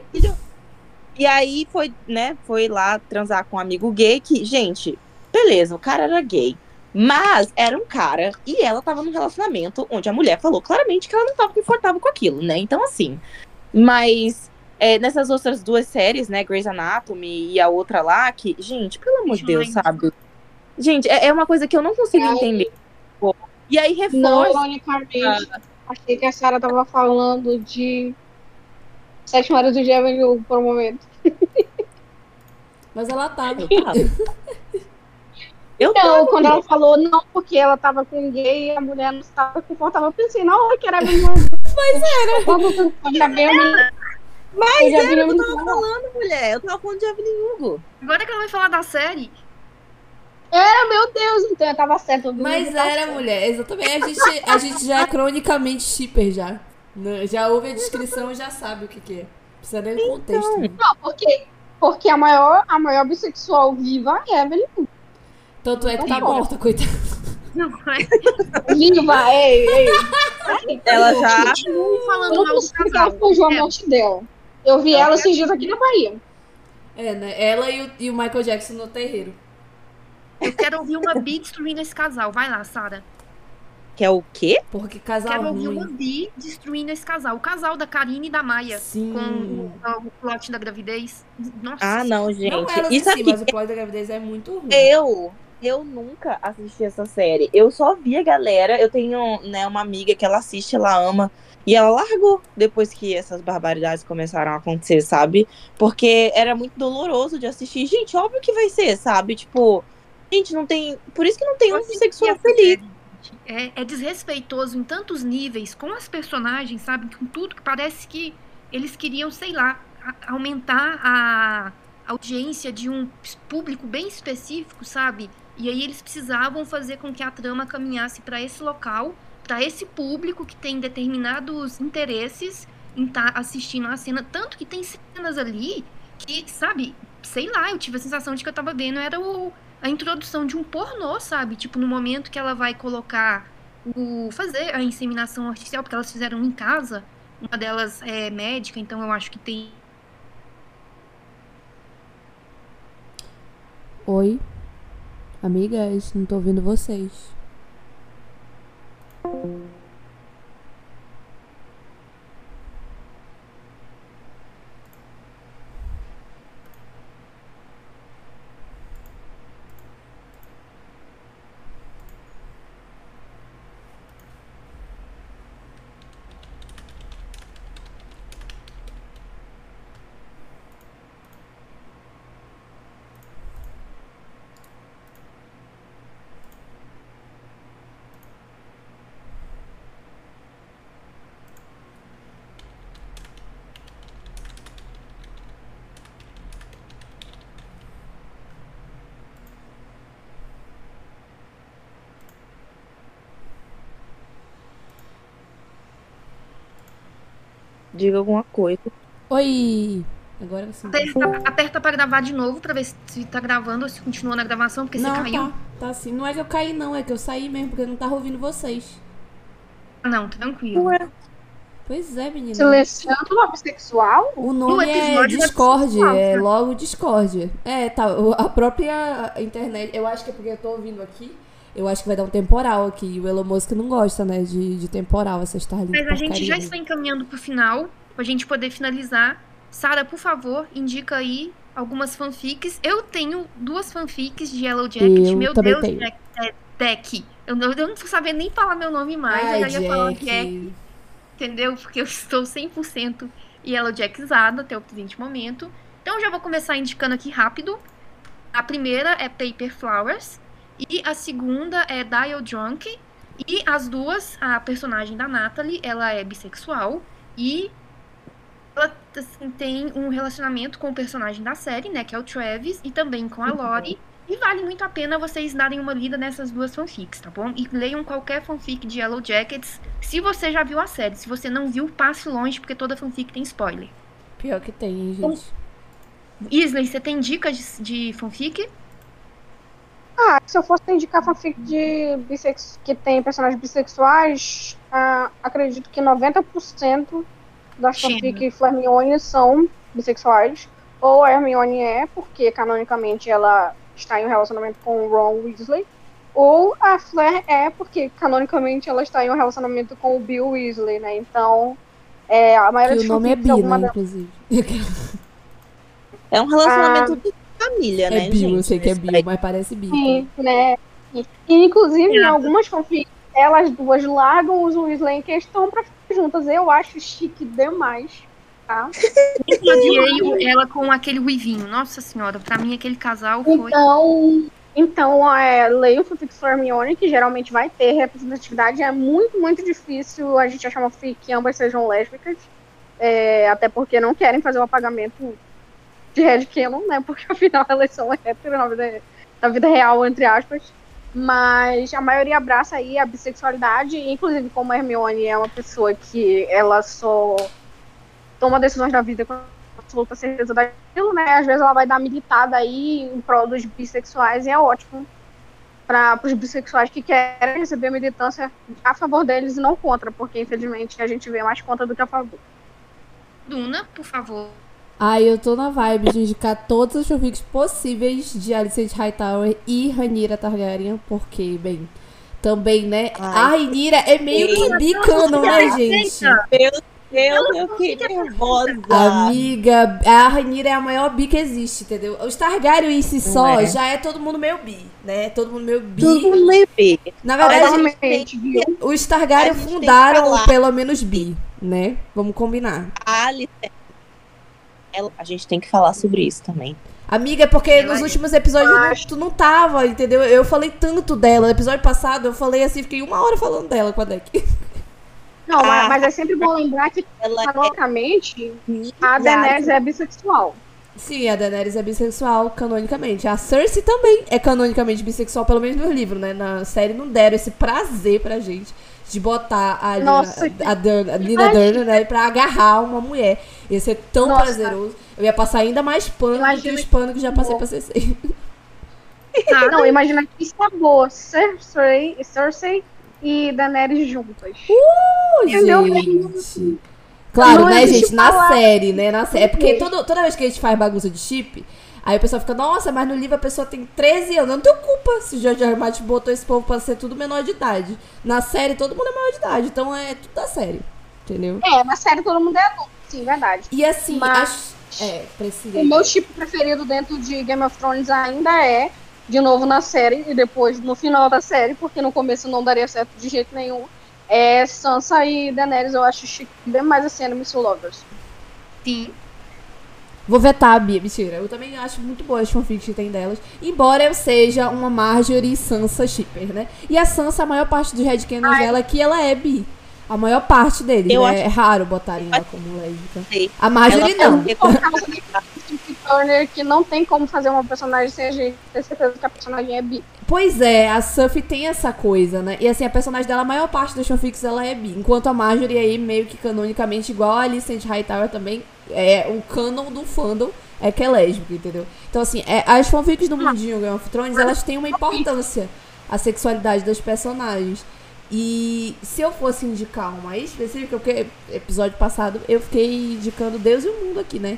Speaker 3: E aí foi, né, foi lá transar com um amigo gay que, gente, beleza, o cara era gay. Mas era um cara e ela tava num relacionamento onde a mulher falou claramente que ela não tava confortável com aquilo, né? Então, assim. Mas é, nessas outras duas séries, né, Grey's Anatomy e a outra lá, que, gente, pelo amor de Deus, sabe? Gente, é, é uma coisa que eu não consigo entender. E aí
Speaker 5: Não,
Speaker 3: reforça.
Speaker 5: ironicamente, achei que a Sarah tava falando de Sete Mares do Avenue por um momento.
Speaker 1: Mas ela tá. *laughs*
Speaker 3: Eu
Speaker 5: Então,
Speaker 3: tava,
Speaker 5: quando ela falou não, porque ela tava com gay e a mulher não estava confortável, eu pensei, na hora que era Avenue. Mas era. Eu já vi a
Speaker 3: Mas
Speaker 5: eu
Speaker 3: era
Speaker 5: vi
Speaker 3: o que eu tava
Speaker 5: a
Speaker 3: falando, mulher. Eu tava falando de Evelyn Hugo.
Speaker 4: Agora que ela vai falar da série,
Speaker 5: Ah, meu Deus, então eu tava certo. eu
Speaker 1: Mas
Speaker 5: tava
Speaker 1: era,
Speaker 5: certo.
Speaker 1: mulher. Exatamente. A gente, a gente já é cronicamente shipper já. Né? Já ouve a descrição e já sabe o que, que é. Precisa nem do contexto. né?
Speaker 5: Não, porque, porque a, maior, a maior bissexual viva é a Evelyn.
Speaker 1: Tanto é que tá morta, coitada.
Speaker 4: não é.
Speaker 5: Viva, ei, ei.
Speaker 3: Ela já.
Speaker 4: Continue
Speaker 5: Eu
Speaker 4: falando
Speaker 5: não
Speaker 4: mal do casal.
Speaker 5: fugiu a
Speaker 4: É,
Speaker 5: morte dela. Eu vi ela esses dias aqui na Bahia.
Speaker 1: É, né? Ela e o, e o Michael Jackson no terreiro.
Speaker 4: eu quero ouvir uma bi destruindo esse casal. Vai lá, Sara.
Speaker 3: Que é o quê?
Speaker 1: Porra, que casal
Speaker 4: Quero ouvir uma
Speaker 1: ruim.
Speaker 4: bi destruindo esse casal. O casal da Karine e da Maia.
Speaker 1: Sim.
Speaker 4: Com o, o plot da gravidez. Nossa.
Speaker 3: Ah, não,
Speaker 1: Não
Speaker 3: gente.
Speaker 1: elas
Speaker 3: Isso
Speaker 1: em si,
Speaker 3: aqui.
Speaker 1: mas o plot da gravidez é muito ruim.
Speaker 3: Eu, eu nunca assisti essa série. Eu só vi a galera. Eu tenho, né, uma amiga que ela assiste, ela ama. E ela largou depois que essas barbaridades começaram a acontecer, sabe? Porque era muito doloroso de assistir. Gente, óbvio que vai ser, sabe? Tipo, gente, não tem. Por isso que não tem
Speaker 4: Eu
Speaker 3: um
Speaker 4: assisti
Speaker 3: sexual
Speaker 4: essa
Speaker 3: feliz.
Speaker 4: série, gente. É, é desrespeitoso em tantos níveis com as personagens, sabe? Com tudo que parece que eles queriam, sei lá, aumentar a audiência de um público bem específico, sabe? E aí eles precisavam fazer com que a trama caminhasse para esse local, para esse público que tem determinados interesses em estar assistindo a cena, tanto que tem cenas ali que, sabe, sei lá, eu tive a sensação de que eu tava vendo era o a introdução de um pornô, sabe? Tipo, no momento que ela vai colocar o. fazer a inseminação artificial, porque elas fizeram em casa. Uma delas é médica, então eu acho que tem.
Speaker 1: Oi. Amigas, não tô ouvindo vocês.
Speaker 3: Diga alguma coisa.
Speaker 1: Oi! Agora você.
Speaker 4: Aperta, aperta pra gravar de novo pra ver se, tá gravando ou se continua na gravação, porque
Speaker 1: Não,
Speaker 4: você caiu.
Speaker 1: tá. Tá assim. Não é que eu caí, não. É que eu saí mesmo, porque eu não tava ouvindo vocês.
Speaker 4: Não, tranquilo.
Speaker 3: Ué,
Speaker 1: Pois é, menina.
Speaker 5: Silenciando o bissexual?
Speaker 1: O nome é Discord, é logo Discord. É, tá. A própria internet. Eu acho que é porque eu tô ouvindo aqui. Eu acho que vai dar um temporal aqui. O Elon Musk não gosta, né, de, de temporal, essa Starlink.
Speaker 4: Mas a gente
Speaker 1: porcaria
Speaker 4: já
Speaker 1: aí.
Speaker 4: está encaminhando pro final, pra gente poder finalizar. Sara, por favor, indica aí algumas fanfics. Eu tenho duas fanfics de Yellow Jacket.
Speaker 1: Eu
Speaker 4: Meu Deus,
Speaker 1: tenho.
Speaker 4: Jack, é, Deck. Eu não, eu não sabendo nem falar meu nome mais.
Speaker 1: Ai,
Speaker 4: eu já ia falar
Speaker 1: Jack.
Speaker 4: Entendeu? Porque eu estou 100% Yellow Jackzada até o presente momento. Então eu já vou começar indicando aqui rápido. A primeira é Paper Flowers. E a segunda é Dial Drunk. E as duas, a personagem da Natalie, ela é bissexual. E ela assim, tem um relacionamento com o personagem da série, né? Que é o Travis. E também com a Lori. E vale muito a pena vocês darem uma lida nessas duas fanfics, tá bom? E leiam qualquer fanfic de Yellow Jackets. Se você já viu a série. Se você não viu, passe longe, porque toda fanfic tem spoiler.
Speaker 1: Pior que tem, gente.
Speaker 4: Isley, você tem dicas de, de fanfic?
Speaker 5: Ah, se eu fosse indicar fanfic de bissex... que tem personagens bissexuais, ah, acredito que 90% das fanfics do Hermione são bissexuais. Ou a Hermione é, porque canonicamente ela está em um relacionamento com o Ron Weasley. Ou a Flair é, porque canonicamente ela está em um relacionamento com o Bill Weasley, né? Então, é, a maioria
Speaker 1: Que
Speaker 5: dos
Speaker 1: o nome é Bi, né, inclusive. *laughs*
Speaker 3: É um relacionamento família, né,
Speaker 1: É bio,
Speaker 3: gente?
Speaker 1: eu sei que é bio, mas parece bio.
Speaker 5: Sim, né? E, inclusive, em algumas fanfics, elas duas largam os Weasley em questão pra ficar juntas. Eu acho chique demais, tá?
Speaker 4: Eu odiei ela com aquele ruivinho. Nossa senhora, pra mim aquele casal foi.
Speaker 5: Então, então é, leio o Fanfics for Hermione, que geralmente vai ter representatividade. É muito, muito difícil a gente achar uma fic que ambas sejam lésbicas. É, até porque não querem fazer o apagamento de Red Canon, né? Porque *laughs* afinal elas são héteros na vida, na vida real, entre aspas. Mas a maioria abraça aí a bissexualidade, inclusive como a Hermione é uma pessoa que ela só toma decisões da vida com absoluta certeza daquilo, né? Às vezes ela vai dar militada aí em prol dos bissexuais e é ótimo para os bissexuais que querem receber militância a favor deles e não contra, porque infelizmente a gente vê mais contra do que a favor.
Speaker 4: Duna, por favor.
Speaker 1: Ai, eu tô na vibe de indicar todas as fanfics possíveis de Alicent Hightower e Ranira Targaryen, porque, bem, também, né?
Speaker 3: Ai.
Speaker 1: A Ranira é meio que bicano, né, gente?
Speaker 3: Meu Deus, eu fiquei nervosa.
Speaker 1: Amiga, a Ranira é a maior bi que existe, entendeu? Os Targaryen em si só
Speaker 3: é.
Speaker 1: já é todo mundo meio bi, né? Todo mundo meio bi.
Speaker 3: Todo mundo meio bi.
Speaker 1: Na verdade,
Speaker 3: gente
Speaker 1: os Targaryen
Speaker 3: que
Speaker 1: fundaram pelo menos bi, né? Vamos combinar.
Speaker 3: A Alice. Ela- a gente tem que falar sobre isso também.
Speaker 1: Amiga, é porque
Speaker 4: Ela
Speaker 1: nos
Speaker 4: é.
Speaker 1: últimos episódios não-
Speaker 5: Acho.
Speaker 1: tu não tava, entendeu? Eu falei tanto dela. No episódio passado eu falei assim, fiquei uma hora falando dela com a Deck.
Speaker 5: Não,
Speaker 3: Ah.
Speaker 5: mas- mas é sempre bom lembrar que,
Speaker 3: Ela
Speaker 5: canonicamente, a
Speaker 3: é
Speaker 5: Daenerys é bissexual.
Speaker 1: Sim, a Daenerys é bissexual canonicamente. A Cersei também é canonicamente bissexual, pelo menos no livro, né? Na série não deram esse prazer pra gente de botar a, Lina-
Speaker 5: Nossa,
Speaker 1: a, Dur- a Lina
Speaker 5: imagina.
Speaker 1: Turner, né, pra agarrar uma mulher. Ia ser tão
Speaker 5: Nossa.
Speaker 1: prazeroso. Eu ia passar ainda mais pano do que
Speaker 5: Imagina
Speaker 1: os panos que já passei
Speaker 5: bom.
Speaker 1: pra CC.
Speaker 4: Tá? *laughs*
Speaker 5: Não, imagina que sabor. Cersei, Cersei e Daenerys juntas. Entendeu?
Speaker 1: gente. Claro,
Speaker 5: Não
Speaker 1: né, gente? Na
Speaker 5: palavra.
Speaker 1: série, né? Na série. É porque todo, toda vez que a gente faz bagunça de chip, aí o pessoal fica, nossa, mas no livro a pessoa tem 13 anos. Não tem culpa se o George R. R. Martin botou esse povo pra ser tudo menor de idade. Na série, todo mundo é menor de idade. Então é tudo da série. Entendeu?
Speaker 5: É, na série todo mundo é adulto, sim, verdade.
Speaker 1: E assim,
Speaker 5: Mas-
Speaker 1: as... É, precisa.
Speaker 5: O meu tipo preferido dentro de Game of Thrones ainda é, de novo na série, e depois no final da série, porque no começo não daria certo de jeito nenhum, é Sansa e Daenerys. Eu acho chique bem mais assim, enemies to lovers.
Speaker 4: Sim.
Speaker 1: Vou vetar a Bia, mentira. Eu também acho muito boas as fanfics que tem delas. Embora eu seja uma Marjorie e Sansa shipper, né? E a Sansa, a maior parte dos headcanons dela é que ela é bi. A maior parte deles,
Speaker 3: Eu
Speaker 1: né?
Speaker 3: acho-
Speaker 1: É raro botarem ela como lésbica. A Marjorie
Speaker 3: Ela
Speaker 1: não. *laughs*
Speaker 5: Turner, que não tem como fazer uma personagem sem a gente ter certeza que a personagem é bi.
Speaker 1: Pois é, a Sophie tem essa coisa, né? E assim, a personagem dela, a maior parte das fanfics, ela é bi. Enquanto a Marjorie aí, meio que canonicamente, igual a Alicent Hightower também, é o canon do fandom é que é lésbica, entendeu? Então assim, é, as fanfics do mundinho Game of Thrones, elas têm uma importância, a sexualidade das personagens. E se eu fosse indicar uma específica, porque episódio passado eu fiquei indicando Deus e o mundo aqui, né?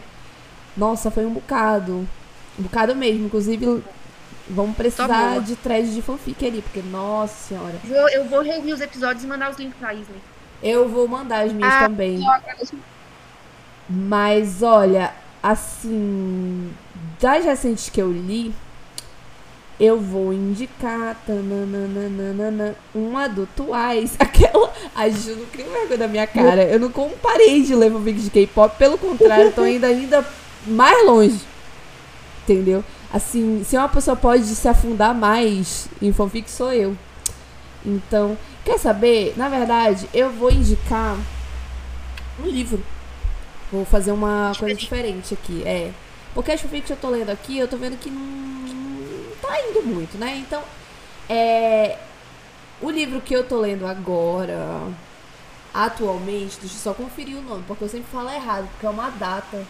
Speaker 1: Nossa, foi um bocado. Um bocado mesmo. Inclusive, vamos precisar
Speaker 4: boa.
Speaker 1: de thread de fanfic ali, porque, nossa senhora.
Speaker 4: Vou, eu vou reunir os episódios e mandar os links pra Isley.
Speaker 1: Eu vou mandar as minhas
Speaker 5: Ah,
Speaker 1: também.
Speaker 5: Eu
Speaker 1: Mas olha, assim, das recentes que eu li, eu vou indicar tananana, uma do Twice, *laughs* aquela. Ai, Ju, não cria vergonha da minha cara. Eu não comparei de ler fanfic de K-pop, pelo contrário, tô ainda, ainda mais longe. Entendeu? Assim, se uma pessoa pode se afundar mais em fanfic, sou eu. Então, quer saber? Na verdade, eu vou indicar um livro. Vou fazer uma coisa diferente aqui. É. Porque as fanfics que eu tô lendo aqui, eu tô vendo que não, não tá indo muito, né? Então, é. O livro que eu tô lendo agora, atualmente, deixa eu só conferir o nome, porque eu sempre falo errado, porque é uma data.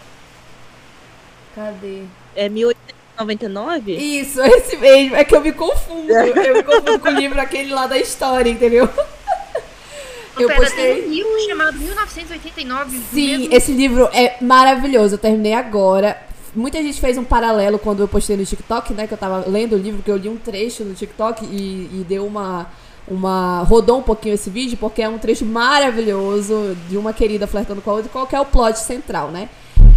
Speaker 1: Cadê?
Speaker 3: É 1899?
Speaker 1: Isso, *laughs* esse mesmo. É que eu me confundo. Eu me confundo com o livro aquele lá da história, entendeu? Eu
Speaker 4: Pera,
Speaker 1: postei-
Speaker 4: tem um livro chamado 1989.
Speaker 1: Sim,
Speaker 4: mesmo-
Speaker 1: esse livro é maravilhoso. Eu terminei agora. Muita gente fez um paralelo quando eu postei no TikTok, né? Que eu tava lendo o livro, que eu li um trecho no TikTok e, e deu uma. Uma. Rodou um pouquinho esse vídeo, porque é um trecho maravilhoso de uma querida flertando com a outra. Qual que é o plot central, né?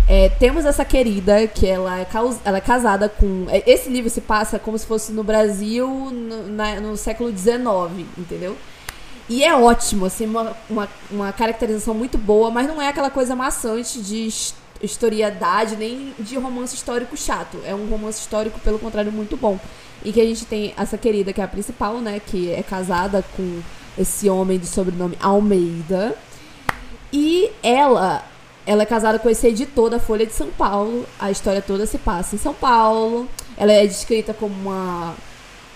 Speaker 1: É, temos essa querida que ela é, ela é casada com. é, Esse livro se passa como se fosse no Brasil no, na- no século XIX, entendeu? E é ótimo, assim, uma, uma, uma caracterização muito boa, mas não é aquela coisa maçante de his- historiedade, nem de romance histórico chato. É um romance histórico, pelo contrário, muito bom. E que a gente tem essa querida, que é a principal, né? Que é casada com esse homem de sobrenome Almeida. E ela, ela é casada com esse editor da Folha de São Paulo. A história toda se passa em São Paulo. Ela é descrita como uma.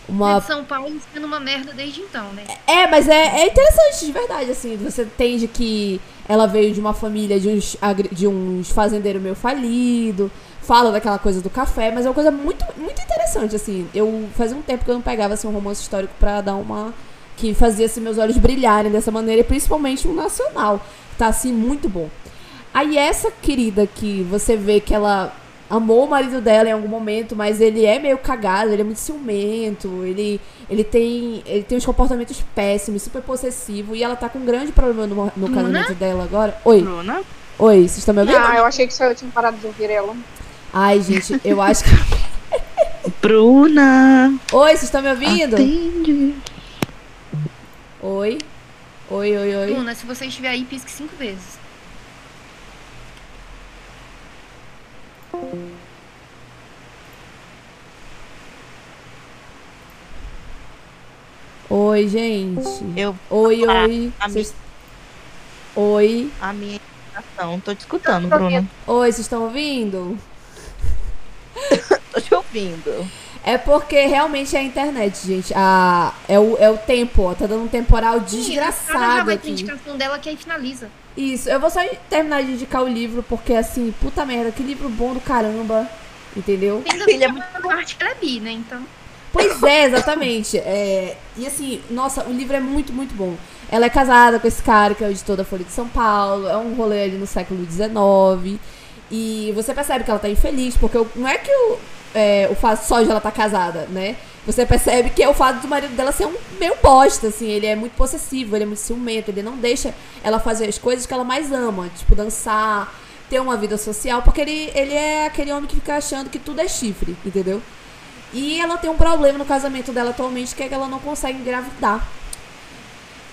Speaker 1: Uma
Speaker 4: São Paulo sendo uma merda desde então, né?
Speaker 1: é, mas é, é interessante, de verdade, assim. Você entende que ela veio de uma família de uns, de uns fazendeiros meio falido. Fala daquela coisa do café, mas é uma coisa muito, muito interessante, assim. Eu fazia um tempo que eu não pegava assim, um romance histórico pra dar uma. que fazia assim, meus olhos brilharem dessa maneira, e principalmente um nacional. Tá assim, muito bom. Aí essa querida que você vê que ela amou o marido dela em algum momento, mas ele é meio cagado, ele é muito ciumento, ele, ele tem ele tem uns comportamentos péssimos, super possessivo, e ela tá com um grande problema no, no casamento dela agora. Oi,
Speaker 3: Bruna?
Speaker 1: oi, vocês estão me ouvindo?
Speaker 5: Ah, eu achei que só eu tinha parado de ouvir ela.
Speaker 1: Ai, gente, eu acho que. *laughs*
Speaker 3: Bruna!
Speaker 1: Oi, vocês estão me ouvindo?
Speaker 3: Atende.
Speaker 1: Oi. Oi, oi, oi.
Speaker 4: Bruna, se você estiver aí, pisque cinco vezes.
Speaker 1: Oi, gente.
Speaker 3: Eu,
Speaker 1: Oi,
Speaker 3: Ah,
Speaker 1: oi.
Speaker 3: a
Speaker 1: Vocês- Oi.
Speaker 3: a minha indicação, tô te escutando,
Speaker 5: Tô
Speaker 3: Bruna.
Speaker 1: Oi, vocês estão ouvindo? *laughs*
Speaker 3: Tô te ouvindo.
Speaker 1: É porque realmente é a internet, gente. A, é, o, é o tempo, ó. Tá dando um temporal
Speaker 4: Ela já
Speaker 1: desgraçado
Speaker 4: vai ter
Speaker 1: aqui.
Speaker 4: indicação dela que aí finaliza.
Speaker 1: Isso, eu vou só terminar de indicar o livro, porque assim, puta merda, que livro bom do caramba. Entendeu?
Speaker 3: Ele é
Speaker 4: parte que ela é bi, né? Então.
Speaker 1: Pois é, exatamente. É, e assim, nossa, o livro é muito, muito bom. Ela é casada com esse cara que é o editor da Folha de São Paulo. É um rolê ali no século XIX. E você percebe que ela tá infeliz, porque o- não é que o, é, o fato só de ela estar casada, né? Você percebe que é o fato do marido dela ser um meio bosta, assim. Ele é muito possessivo, ele é muito ciumento, ele não deixa ela fazer as coisas que ela mais ama, tipo dançar, ter uma vida social, porque ele, ele é aquele homem que fica achando que tudo é chifre, entendeu? E ela tem um problema no casamento dela atualmente, que é que ela não consegue engravidar.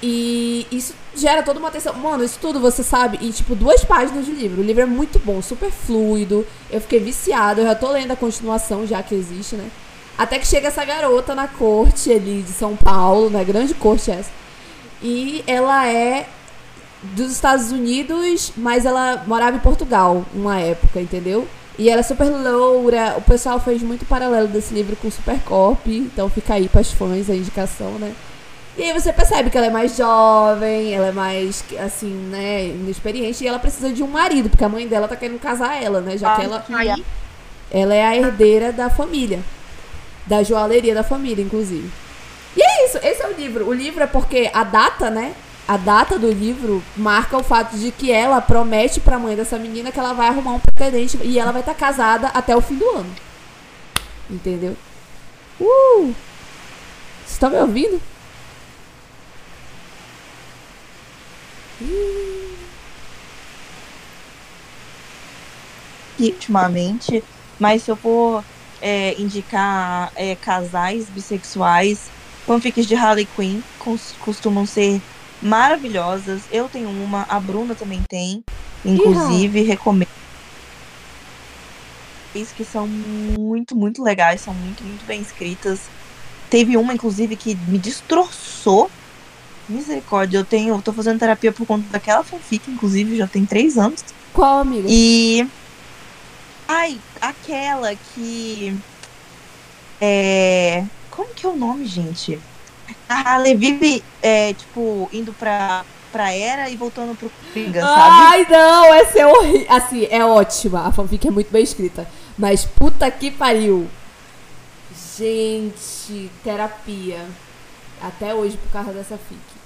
Speaker 1: E isso gera toda uma atenção. Mano, isso tudo você sabe em, tipo, duas páginas de livro. O livro é muito bom, super fluido. Eu fiquei viciada, eu já tô lendo a continuação, já que existe, né? Até que chega essa garota na corte ali de São Paulo, na grande corte essa. E ela é dos Estados Unidos, mas ela morava em Portugal uma época, entendeu? E ela é super loura. O pessoal fez muito paralelo desse livro com Supercorp, então fica aí pras fãs a indicação, né? E aí você percebe que ela é mais jovem, ela é mais, assim, né, inexperiente, e ela precisa de um marido, porque a mãe dela tá querendo casar ela, né? Já que ela, ela é a herdeira da família. Da joalheria da família, inclusive. E é isso, esse é o livro. O livro é porque a data, né? A data do livro marca o fato de que ela promete pra mãe dessa menina que ela vai arrumar um pretendente e ela vai estar casada até o fim do ano. Entendeu? Uh! Vocês estão me ouvindo?
Speaker 3: Ultimamente, mas se eu for é, indicar é, casais bissexuais, fanfics de Harley Quinn cos- costumam ser maravilhosas. Eu tenho uma, a Bruna também tem, inclusive, recomendo. Que são muito, muito legais, são muito, muito bem escritas. Teve uma, inclusive, que me destroçou. Misericórdia, eu tenho, eu tô fazendo terapia por conta daquela fanfic, inclusive, já tem três anos.
Speaker 1: Qual, amiga?
Speaker 3: E. Ai, aquela que. É. Como que é o nome, gente? A Harley vive, é, tipo, indo pra, pra Era e voltando pro Coringa, sabe?
Speaker 1: Ai, não, essa é horrível. Assim, é ótima. A fanfic é muito bem escrita. Mas puta que pariu. Gente, terapia. Até hoje por causa dessa fic.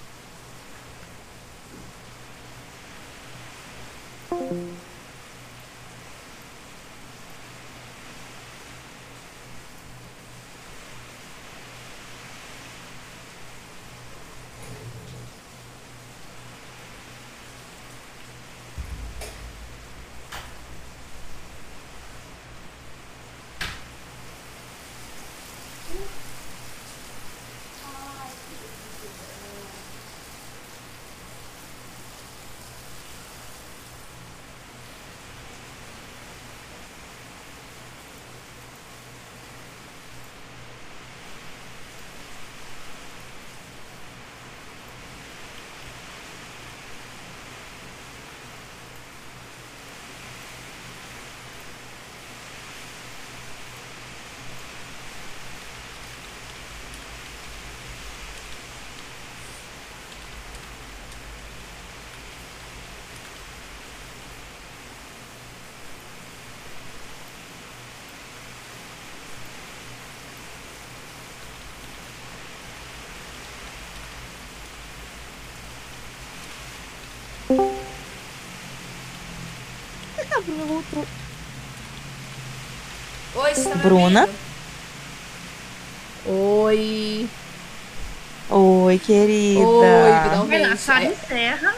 Speaker 1: Oi, você tá
Speaker 6: Bruna?
Speaker 1: Oi.
Speaker 6: Oi, querida.
Speaker 1: Oi,
Speaker 4: Vai lá, encerra.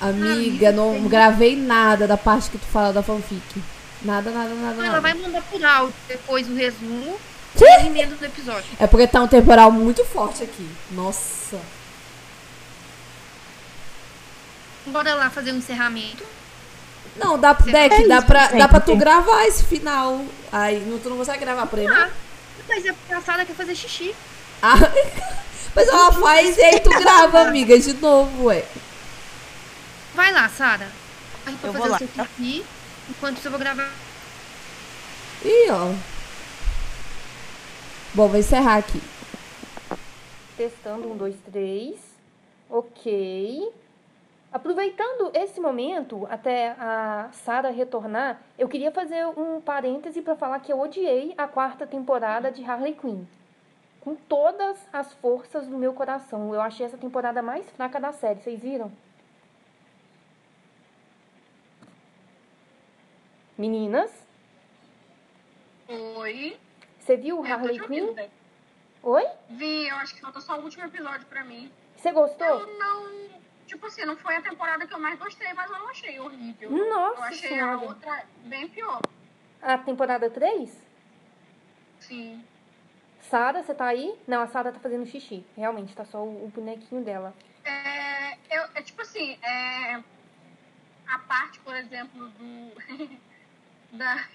Speaker 1: amiga, não gravei nada da parte que tu fala da fanfic. Nada, nada, nada,
Speaker 4: Ela
Speaker 1: nada.
Speaker 4: vai mandar por áudio depois o resumo e emenda do episódio.
Speaker 1: É porque tá um temporal muito forte aqui. Nossa.
Speaker 4: Bora lá fazer um encerramento.
Speaker 1: Não, dá, Deck,
Speaker 6: É
Speaker 1: dá, pra, dá pra tu
Speaker 6: gente.
Speaker 1: gravar esse final. Aí, não, tu não consegue gravar por aí, não?
Speaker 4: Ah, mas é porque a Sara quer fazer xixi.
Speaker 1: Ah, *laughs* mas ela faz e aí tu grava, amiga, de novo, ué.
Speaker 4: Vai lá, Sara. Vai pra
Speaker 6: Eu vou
Speaker 4: fazer
Speaker 6: lá,
Speaker 4: o seu
Speaker 6: tá?
Speaker 4: xixi. Enquanto isso eu vou gravar.
Speaker 1: Ih, ó. Bom, vou encerrar aqui.
Speaker 4: Testando, um, dois, três. Ok. Aproveitando esse momento, até a Sara retornar, eu queria fazer um parêntese para falar que eu odiei a quarta temporada de Harley Quinn. Com todas as forças do meu coração. Eu achei essa temporada mais fraca da série. Vocês viram? Meninas,
Speaker 5: Oi.
Speaker 4: você viu o Harley Quinn? Oi?
Speaker 5: Vi, eu acho que falta só o último episódio pra mim.
Speaker 4: Você gostou?
Speaker 5: Eu não. Tipo assim, não foi a temporada que eu mais gostei, mas eu não achei horrível. eu
Speaker 4: Nossa
Speaker 5: achei
Speaker 4: Senhora.
Speaker 5: a outra bem pior.
Speaker 4: A temporada 3?
Speaker 5: Sim.
Speaker 4: Sara, você tá aí? Não, a Sara tá fazendo xixi. Realmente, tá só o, o bonequinho dela.
Speaker 5: É, eu, é tipo assim, é, a parte, por exemplo, do. *laughs* da,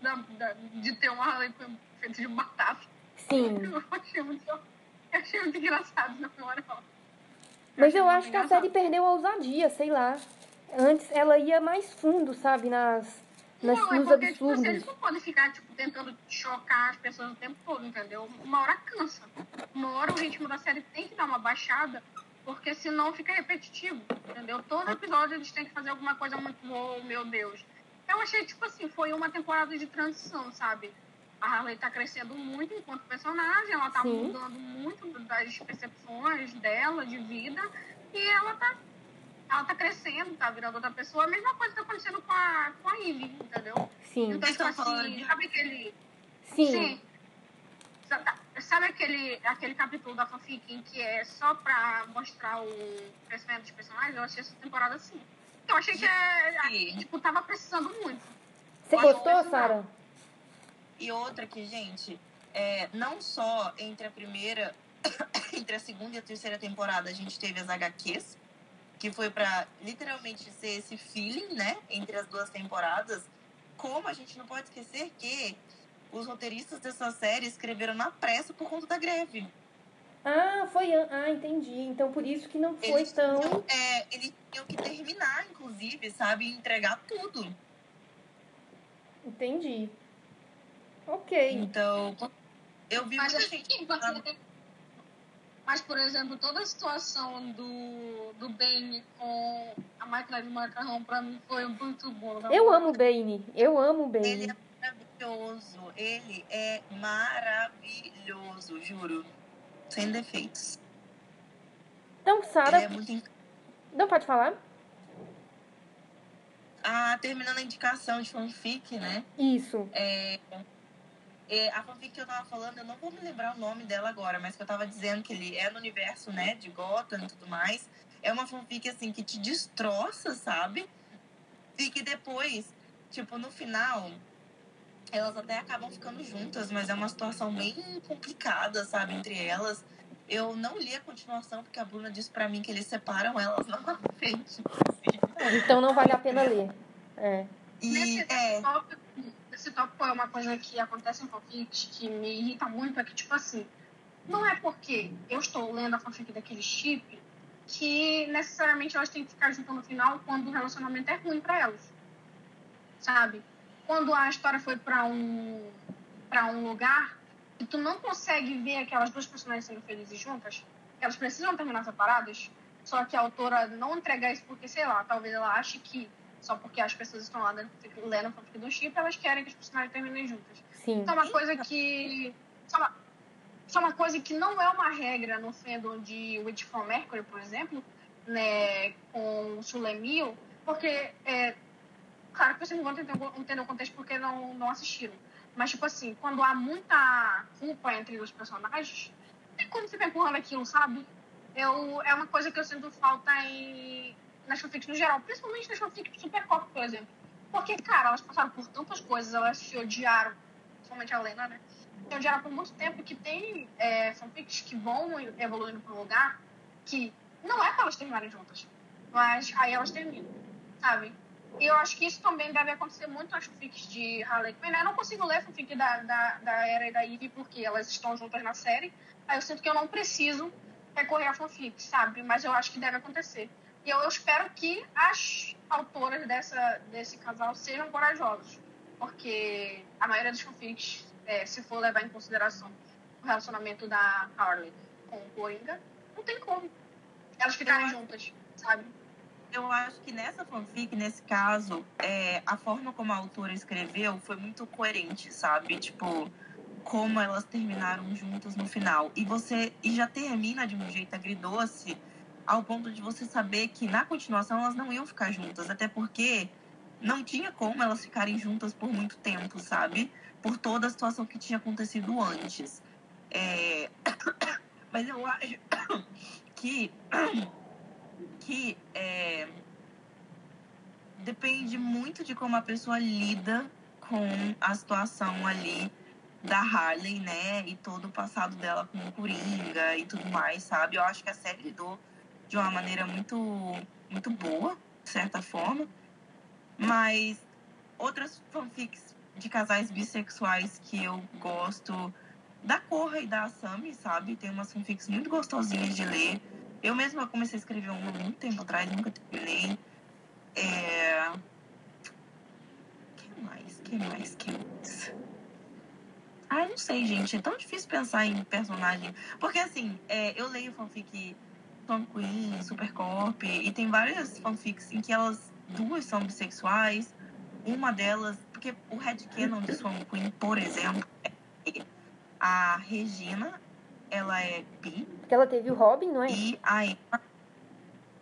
Speaker 5: da, da- de ter uma Harley feita de batata.
Speaker 4: Sim. *laughs*
Speaker 5: Eu achei muito, eu achei muito engraçado na moral.
Speaker 4: Mas eu acho que a série perdeu a ousadia, sei lá. Antes ela ia mais fundo, sabe? Nas, nas,
Speaker 5: não, é
Speaker 4: nos
Speaker 5: porque, tipo, eles não podem ficar, tipo, tentando chocar as pessoas o tempo todo, entendeu? Uma hora cansa. Uma hora o ritmo da série tem que dar uma baixada, porque senão fica repetitivo, entendeu? Todo episódio eles têm que fazer alguma coisa muito boa, meu Deus. Eu achei, tipo assim, foi uma temporada de transição, sabe? A Harley tá crescendo muito enquanto personagem, ela tá
Speaker 4: Sim.
Speaker 5: mudando muito das percepções dela de vida, e ela tá ela tá crescendo, tá virando outra pessoa. A mesma coisa tá acontecendo com a, com a Ivy, entendeu?
Speaker 4: Sim,
Speaker 5: Então, tipo assim, sabe aquele.
Speaker 4: sim.
Speaker 5: Sabe- Sabe aquele, aquele capítulo da fanfic em que é só pra mostrar o crescimento dos personagens? Eu achei essa temporada assim. Eu achei que é,
Speaker 3: Sim.
Speaker 5: tipo, tava precisando muito.
Speaker 4: Você gostou. Sara?
Speaker 3: E outra que, gente, é, não só entre a primeira, *coughs* entre a segunda e a terceira temporada a gente teve as HQs, que foi pra literalmente ser esse feeling, né, entre as duas temporadas, como a gente não pode esquecer que os roteiristas dessa série escreveram na pressa por conta da greve.
Speaker 4: Ah, foi. Ah, entendi. Então por isso que não foi
Speaker 3: Eles
Speaker 4: tão.
Speaker 3: tinham, é, eles tinham que terminar, inclusive, sabe, entregar tudo.
Speaker 4: Entendi. Ok.
Speaker 3: Então, eu vi
Speaker 5: Mas, assim, mas, por exemplo, toda a situação do, do Bane com a máquina de macarrão pra mim foi muito boa.
Speaker 4: Eu amo o Bane. Eu amo o
Speaker 3: Ele
Speaker 4: Bane.
Speaker 3: é maravilhoso. Ele é maravilhoso, juro. Sem defeitos.
Speaker 4: Então,
Speaker 3: Ele
Speaker 4: Sara.
Speaker 3: é muito.
Speaker 4: Não pode falar?
Speaker 3: Ah, terminando a indicação de fanfic, né?
Speaker 4: Isso.
Speaker 3: É, é, a fanfic que eu tava falando, eu não vou me lembrar o nome dela agora, mas que eu tava dizendo que ele é no universo, né, de Gotham e tudo mais. É uma fanfic, assim, que te destroça, sabe? E que depois, tipo, no final, elas até acabam ficando juntas, mas é uma situação bem complicada, sabe, entre elas. Eu não li a continuação, porque a Bruna disse pra mim que eles separam elas *laughs* lá na frente. inclusive.
Speaker 4: Então não vale a pena ler. É.
Speaker 3: E,
Speaker 5: Nesse
Speaker 3: é,
Speaker 5: tópico, esse tópico é uma coisa que acontece em fanfics que me irrita muito, é que, tipo assim, não é porque eu estou lendo a fanfic daquele chip que necessariamente elas têm que ficar juntas no final quando o relacionamento é ruim pra elas. Sabe? Quando a história foi pra um, pra um lugar e tu não consegue ver aquelas duas personagens sendo felizes juntas, elas precisam terminar separadas, só que a autora não entregar isso porque, sei lá, talvez ela ache que só porque as pessoas estão lá dentro, lendo a fanfic do chip, elas querem que os personagens terminem juntas.
Speaker 4: Sim.
Speaker 5: Isso é uma coisa que. Isso é uma, isso é uma coisa que não é uma regra no fandom de Witch from Mercury, por exemplo, né, com Sulemil, porque é, Claro que vocês não vão entender o contexto porque não, não assistiram. Mas, tipo assim, quando há muita culpa entre os personagens, tem como ficar empurrando aquilo, sabe? Eu, é uma coisa que eu sinto falta em, nas fanfics no geral, principalmente nas fanfics de Supercop, por exemplo. Porque, cara, elas passaram por tantas coisas, elas se odiaram, principalmente a Lena, né? Se odiaram por muito tempo que tem é, fanfics que vão evoluindo para um lugar que não é para elas terminarem juntas, mas aí elas terminam, sabe? E eu acho que isso também deve acontecer muito nas fanfics de Harley Quinn. Né? Eu não consigo ler fanfic da, da, da Era e da Eve porque elas estão juntas na série. Aí eu sinto que eu não preciso recorrer a fanfic, sabe? Mas eu acho que deve acontecer. E eu, eu espero que as autoras dessa, desse casal sejam corajosas. Porque a maioria dos fanfics, é, se for levar em consideração o relacionamento da Harley com o Coringa, não tem como elas ficarem juntas, sabe?
Speaker 3: eu acho que nessa fanfic, nesse caso, é, a forma como a autora escreveu foi muito coerente, sabe? Tipo, como elas terminaram juntas no final. E você e já termina de um jeito agridoce, ao ponto de você saber que na continuação elas não iam ficar juntas, até porque não tinha como elas ficarem juntas por muito tempo, sabe? Por toda a situação que tinha acontecido antes. É... *coughs* Mas eu acho *coughs* que *coughs* que é, depende muito de como a pessoa lida com a situação ali da Harley, né? E todo o passado dela com o Coringa e tudo mais, sabe? Eu acho que a série lidou de uma maneira muito, muito boa, de certa forma. Mas outras fanfics de casais bissexuais que eu gosto da Corra e da Asami, sabe? Tem umas fanfics muito gostosinhas de ler. Eu mesma comecei a escrever uma muito tempo atrás, nunca terminei. É... que mais? que mais? que mais? Ah, não sei, gente. É tão difícil pensar em personagem. Porque, assim, é, eu leio fanfic Tom Queen, Supercorp, e tem várias fanfics em que elas duas são bissexuais. Uma delas, porque o headcanon de Swan Queen, por exemplo, é a Regina ela é bi.
Speaker 4: Porque ela teve o Robin, não é?
Speaker 3: E a Emma,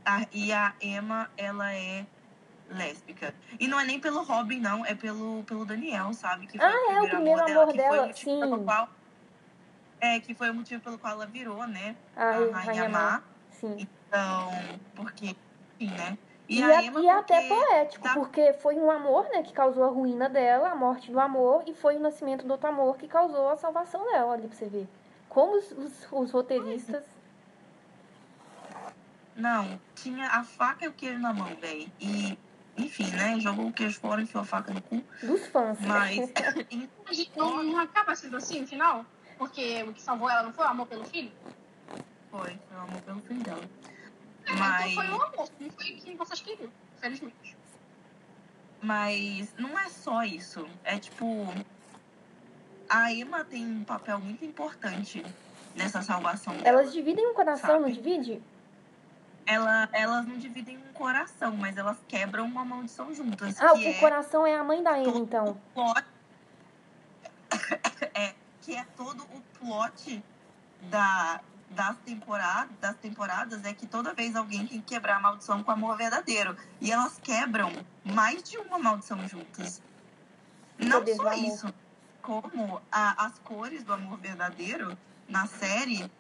Speaker 3: a, e a Emma ela é lésbica. E não é nem pelo Robin, não, é pelo, pelo Daniel, sabe?
Speaker 4: Que foi ah, o é o primeiro amor, amor dela,
Speaker 3: dela
Speaker 4: sim.
Speaker 3: Pelo qual, é, que foi o motivo pelo qual ela virou, né?
Speaker 4: A, a Rainha Má. Sim.
Speaker 3: Então, porque, enfim, né?
Speaker 4: E, e, a, e até poético, tá... porque foi um amor, né, que causou a ruína dela, a morte do amor, e foi o nascimento do outro amor que causou a salvação dela, ali pra você ver. Como os, os, os roteiristas.
Speaker 3: Não, tinha a faca e o queijo na mão, velho. E, enfim, né? Jogou o queijo fora e enfiou a faca no cu.
Speaker 4: Dos fãs.
Speaker 3: Mas. *laughs* *laughs*
Speaker 5: não, não acaba sendo assim no final? Porque o que salvou ela não foi o amor pelo filho?
Speaker 3: Foi, foi o amor pelo filho dela.
Speaker 5: É, Mas... Então foi o amor, não foi o que vocês queriam, felizmente.
Speaker 3: Mas não é só isso. É tipo a Emma tem um papel muito importante nessa salvação. Dela,
Speaker 4: elas dividem um coração, sabe? não divide?
Speaker 3: Ela, elas não dividem um coração, mas elas quebram uma maldição juntas.
Speaker 4: Ah, o é coração é a mãe da Emma, então.
Speaker 3: Plot, *laughs* é, que é todo o plot da, das, temporadas, das temporadas é que toda vez alguém tem que quebrar a maldição com amor verdadeiro. E elas quebram mais de uma maldição juntas. Não só isso como a, as cores do amor verdadeiro na série,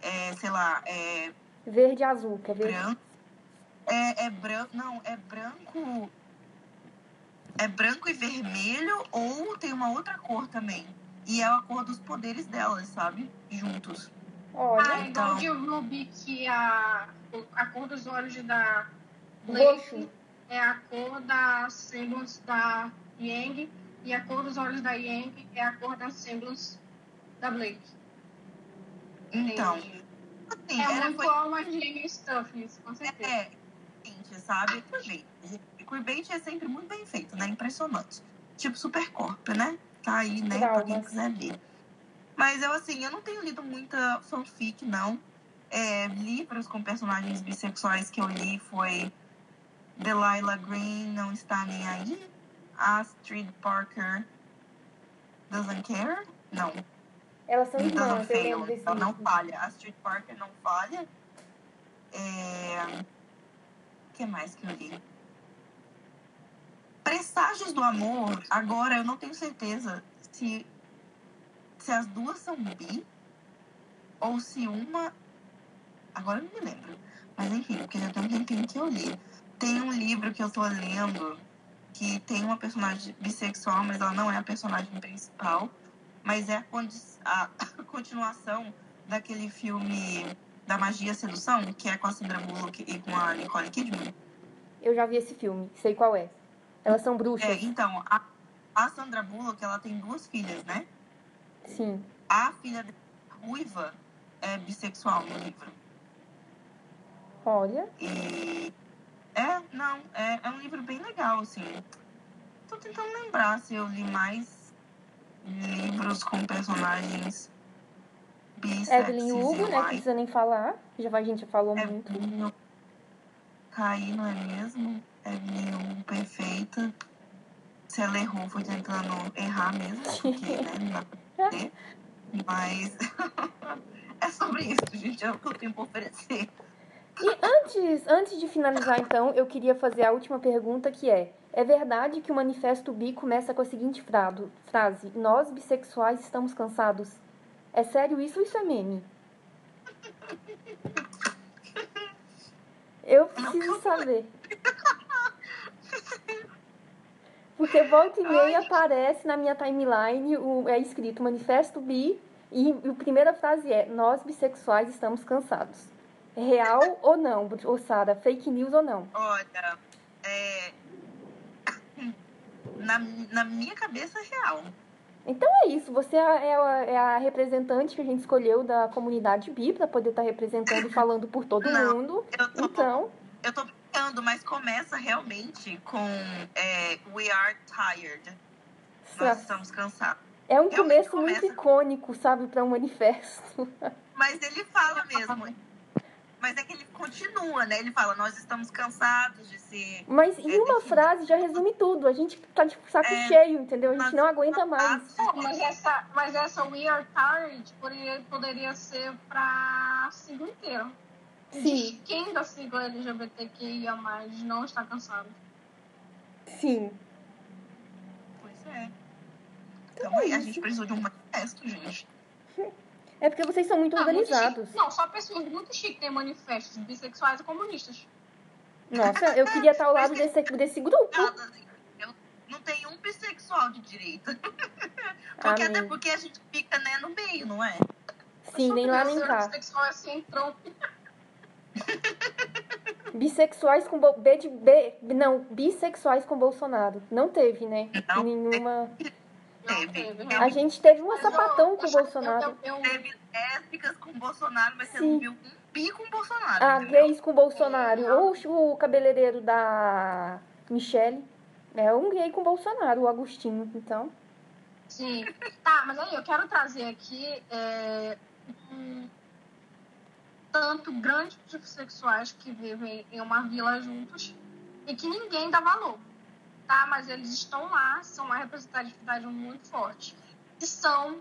Speaker 3: é, sei lá, é.
Speaker 4: Verde e azul, quer ver?
Speaker 3: Branco. É, é branco. Não, é branco. É branco e vermelho ou tem uma outra cor também. E é a cor dos poderes delas, sabe? Juntos.
Speaker 5: Olha, ah, então, eu Ruby que a, a cor dos olhos da Blake é a cor da Semblance da Yang e a cor dos olhos da Yang é a cor das símbolos da Blake.
Speaker 3: Então, assim,
Speaker 5: é muito foi... alma de stuff, isso, com certeza. É,
Speaker 3: gente, sabe? O queerbait é sempre muito bem feito, né? Impressionante. Tipo Supercorp, né? Tá aí, né? Pra quem quiser ver. Mas eu, assim, eu não tenho lido muita fanfic, não. É, livros com personagens bissexuais que eu li foi Delilah Green, Não Está Nem Aí, Astrid Parker doesn't care? Não.
Speaker 4: Elas são irmãs,
Speaker 3: fail. Ela não falha. Astrid Parker não falha. É... O que mais que eu li? Mensagens do Amor, agora eu não tenho certeza se, se as duas são bi ou se uma. Agora eu não me lembro. Mas enfim, porque já tem um tempinho que eu li. Tem um livro que eu tô lendo que tem uma personagem bissexual, mas ela não é a personagem principal. Mas é a, a, a *coughs* continuação daquele filme da Magia e Sedução, que é com a Sandra Bullock e com a Nicole Kidman.
Speaker 4: Eu já vi esse filme, sei qual é. Elas são bruxas.
Speaker 3: É, então, a, a Sandra Bullock, ela tem duas filhas, né?
Speaker 4: Sim.
Speaker 3: A filha ruiva é bissexual no livro.
Speaker 4: Olha.
Speaker 3: E. É, não, é, é um livro bem legal, assim. Tô tentando lembrar se eu li mais livros com personagens
Speaker 4: Evelyn Hugo, né? Que precisa nem falar. Já a gente já falou
Speaker 3: Evelyn
Speaker 4: muito.
Speaker 3: Caí, não é mesmo? Evelyn Hugo, perfeita. Se ela errou, foi tentando errar mesmo, porque, né, *laughs* Mas *laughs* é sobre isso, gente. É o que eu tenho pra oferecer.
Speaker 4: E antes, antes de finalizar, então, eu queria fazer a última pergunta, que é... É verdade que o Manifesto Bi começa com a seguinte frase: Nós, bissexuais, estamos cansados? É sério isso ou isso é meme? *laughs* Eu preciso saber. Porque volta e meia aparece na minha timeline, o, é escrito Manifesto Bi, e a primeira frase é: Nós bissexuais estamos cansados. Real *laughs* ou não, Sara? Fake news ou não?
Speaker 3: Olha, é... na, na minha cabeça, é real.
Speaker 4: Então é isso, você é a, é a, representante que a gente escolheu da comunidade bi para poder estar tá representando e *laughs* falando por todo
Speaker 3: Não,
Speaker 4: mundo.
Speaker 3: Eu tô,
Speaker 4: então.
Speaker 3: Eu tô brincando, mas começa realmente com é, We are tired. Nós estamos cansados.
Speaker 4: É um começo começa. muito icônico, sabe, para um manifesto. *laughs*
Speaker 3: Mas ele fala mesmo. Mas é que ele continua, né? Ele fala, nós estamos cansados de ser.
Speaker 4: Mas em é, uma frase já resume tudo. A gente tá de saco é, cheio, entendeu? A gente não aguenta mais.
Speaker 5: mas, essa, mas essa We Are Tired poderia, poderia ser pra sigla inteira.
Speaker 4: Sim.
Speaker 5: quem da sigla LGBTQIA não está cansado.
Speaker 4: Sim.
Speaker 3: Pois é. Então, então aí, a gente precisou de um manifesto, gente.
Speaker 4: É porque vocês são muito não, organizados.
Speaker 5: Muito não, só pessoas muito chiques têm manifestos bissexuais e comunistas.
Speaker 4: Nossa, eu queria estar ao lado desse, desse grupo.
Speaker 3: Eu não tenho um bissexual de direita. *laughs* porque até porque a gente fica né, no meio, não é?
Speaker 4: Sim, nem lá nem cá.
Speaker 5: Bissexual é assim, entrou. *laughs*
Speaker 4: Bissexuais com Bo... B de B, não, bissexuais com Bolsonaro. Não teve, né? Não, Nenhuma.
Speaker 3: Teve.
Speaker 4: A gente teve um sapatão com o Bolsonaro.
Speaker 3: Eu, eu, Teve lésbicas com Bolsonaro, mas você não viu um pi com Bolsonaro.
Speaker 4: Ah, gays com Bolsonaro. Ou o cabeleireiro da Michelle. É um gay com Bolsonaro, o Agostinho, então.
Speaker 5: Sim. Tá, mas aí eu quero trazer aqui é, um tanto grandes sexuais que vivem em uma vila juntos e que ninguém dá valor tá? Mas eles estão lá, são uma representatividade muito forte. E são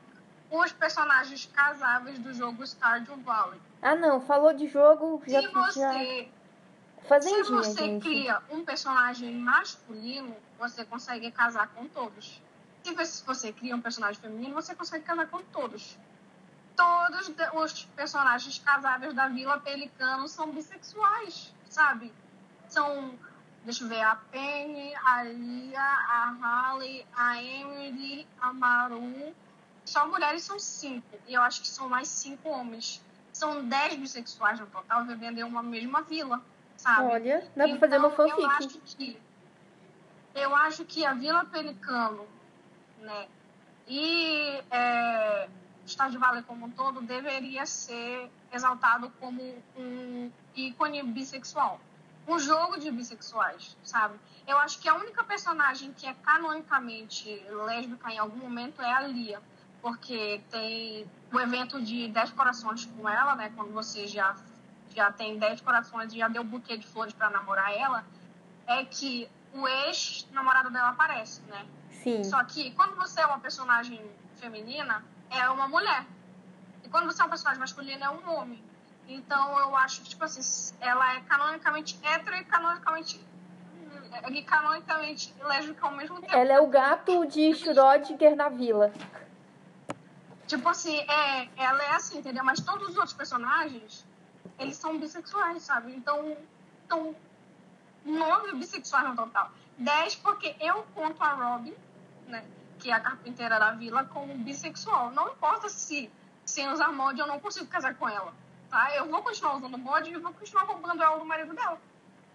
Speaker 5: os personagens casáveis do jogo Stardew Valley.
Speaker 4: Ah, não, falou de jogo, já...
Speaker 5: Se você,
Speaker 4: Fazendinha,
Speaker 5: se você
Speaker 4: gente.
Speaker 5: cria um personagem masculino, você consegue casar com todos. Se você cria um personagem feminino, você consegue casar com todos. Todos os personagens casáveis da Vila Pelicano são bissexuais, sabe? São Deixa eu ver, a Penny, a Lia, a Harley, a Emily, a Maru. Só mulheres são cinco. E eu acho que são mais cinco homens. São dez bissexuais no total vivendo em uma mesma vila, sabe?
Speaker 4: Olha, dá então, pra fazer uma então, fanfic.
Speaker 5: Eu acho que, eu acho que a Vila Pelicano, né? E é, Estado de Vale como um todo deveria ser exaltado como um ícone bissexual um jogo de bissexuais, sabe? Eu acho que a única personagem que é canonicamente lésbica em algum momento é a Lia, porque tem o evento de 10 corações com ela, né? Quando você já, já tem 10 corações e já deu um buquê de flores para namorar ela, é que o ex-namorado dela aparece, né?
Speaker 4: Sim.
Speaker 5: Só que quando você é uma personagem feminina, é uma mulher. E quando você é um personagem masculino, é um homem. Então eu acho que, tipo assim, ela é canonicamente hétero e canonicamente é que canonicamente lésbica ao mesmo tempo.
Speaker 4: Ela é o gato de Schrödinger na vila.
Speaker 5: Tipo assim, é, ela é assim, entendeu? Mas todos os outros personagens, eles são bissexuais, sabe? Então, então nove bissexuais no total. Dez porque eu conto a Robin, né? Que é a carpinteira da vila, como bissexual. Não importa se sem usar mod eu não consigo casar com ela, tá? Eu vou continuar usando mod e vou continuar roubando ela do marido dela,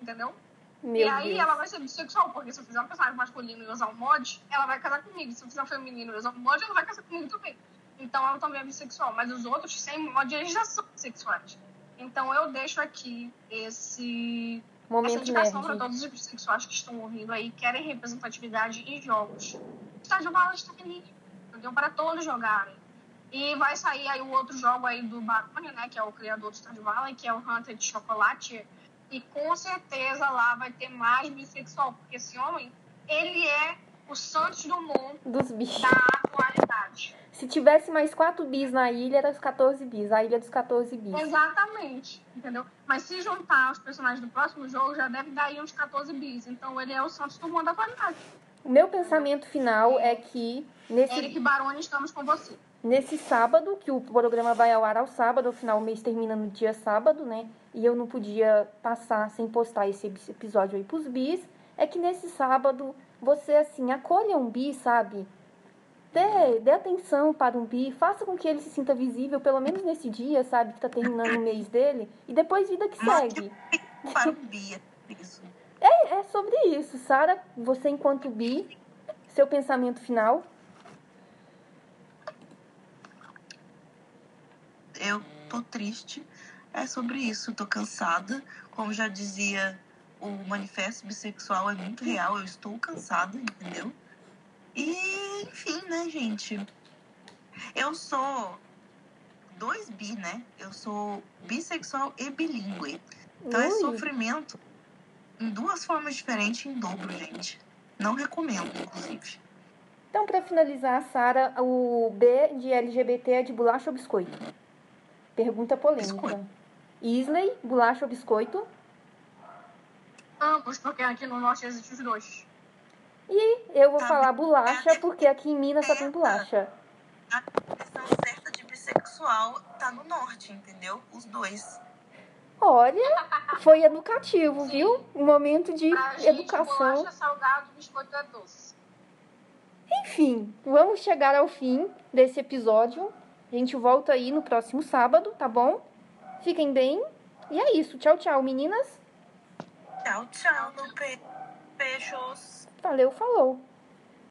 Speaker 5: entendeu?
Speaker 4: Meu
Speaker 5: e aí
Speaker 4: Deus.
Speaker 5: ela vai ser bissexual, porque se eu fizer um personagem masculino e usar um mod, ela vai casar comigo. Se eu fizer um feminino e usar um mod, ela vai casar comigo também. Então ela também é bissexual. Mas os outros, sem mod, eles já são bissexuais. Então eu deixo aqui esse, essa
Speaker 4: Momento
Speaker 5: indicação para todos os bissexuais que estão ouvindo aí, querem representatividade em jogos. Estádio Bala está ali, entendeu? Para todos jogarem. E vai sair aí o outro jogo aí do Barone, né? Que é o criador do Stardew Valley, que é o Hunter de Chocolate. E com certeza lá vai ter mais bissexual, porque esse homem, ele é o Santos Dumont
Speaker 4: Dos bichos.
Speaker 5: da atualidade.
Speaker 4: Se tivesse mais 4 bis na ilha, era os 14 bis. A ilha dos 14 bis.
Speaker 5: Exatamente, entendeu? Mas se juntar os personagens do próximo jogo, já deve dar aí uns 14 bis. Então ele é o Santos Dumont da atualidade.
Speaker 4: O meu pensamento final é que nesse,
Speaker 5: Eric Baroni, estamos com você.
Speaker 4: nesse sábado, que o programa vai ao ar ao sábado, afinal o mês termina no dia sábado, né? E eu não podia passar sem postar esse episódio aí pros bis. É que nesse sábado você, assim, acolha um bi, sabe? Dê, dê atenção para um bi, faça com que ele se sinta visível, pelo menos nesse dia, sabe? Que tá terminando o mês dele. E depois vida que segue.
Speaker 3: Para o Bia. Isso.
Speaker 4: É sobre isso, Sara. Você, enquanto bi, seu pensamento final.
Speaker 3: Eu tô triste. É sobre isso. Tô cansada. Como já dizia, o manifesto bissexual é muito real. Eu estou cansada, entendeu? E, enfim, né, gente? Eu sou dois bi, né? Eu sou bissexual e bilíngue. Então é
Speaker 4: Ui.
Speaker 3: sofrimento em duas formas diferentes em dobro, gente. Não recomendo, inclusive.
Speaker 4: Então, para finalizar, Sara, o B de LGBT é de bolacha ou biscoito? Pergunta polêmica.
Speaker 3: Biscoito.
Speaker 4: Isley, bolacha ou biscoito?
Speaker 5: Ambos, porque aqui no norte existem os dois.
Speaker 4: Eu vou
Speaker 3: Tá
Speaker 4: falar
Speaker 3: bem.
Speaker 4: bolacha porque aqui em Minas só tem bolacha.
Speaker 3: A questão certa de bissexual tá no norte, entendeu? Os dois.
Speaker 4: Olha, foi educativo, viu? Um momento de
Speaker 5: Pra gente,
Speaker 4: educação.
Speaker 5: bolacha é salgado, biscoito é doce.
Speaker 4: Enfim, vamos chegar ao fim desse episódio. A gente volta aí no próximo sábado, tá bom? Fiquem bem. E é isso. Tchau, tchau, meninas.
Speaker 3: Tchau, tchau, no pe... Beijos.
Speaker 4: Valeu, falou.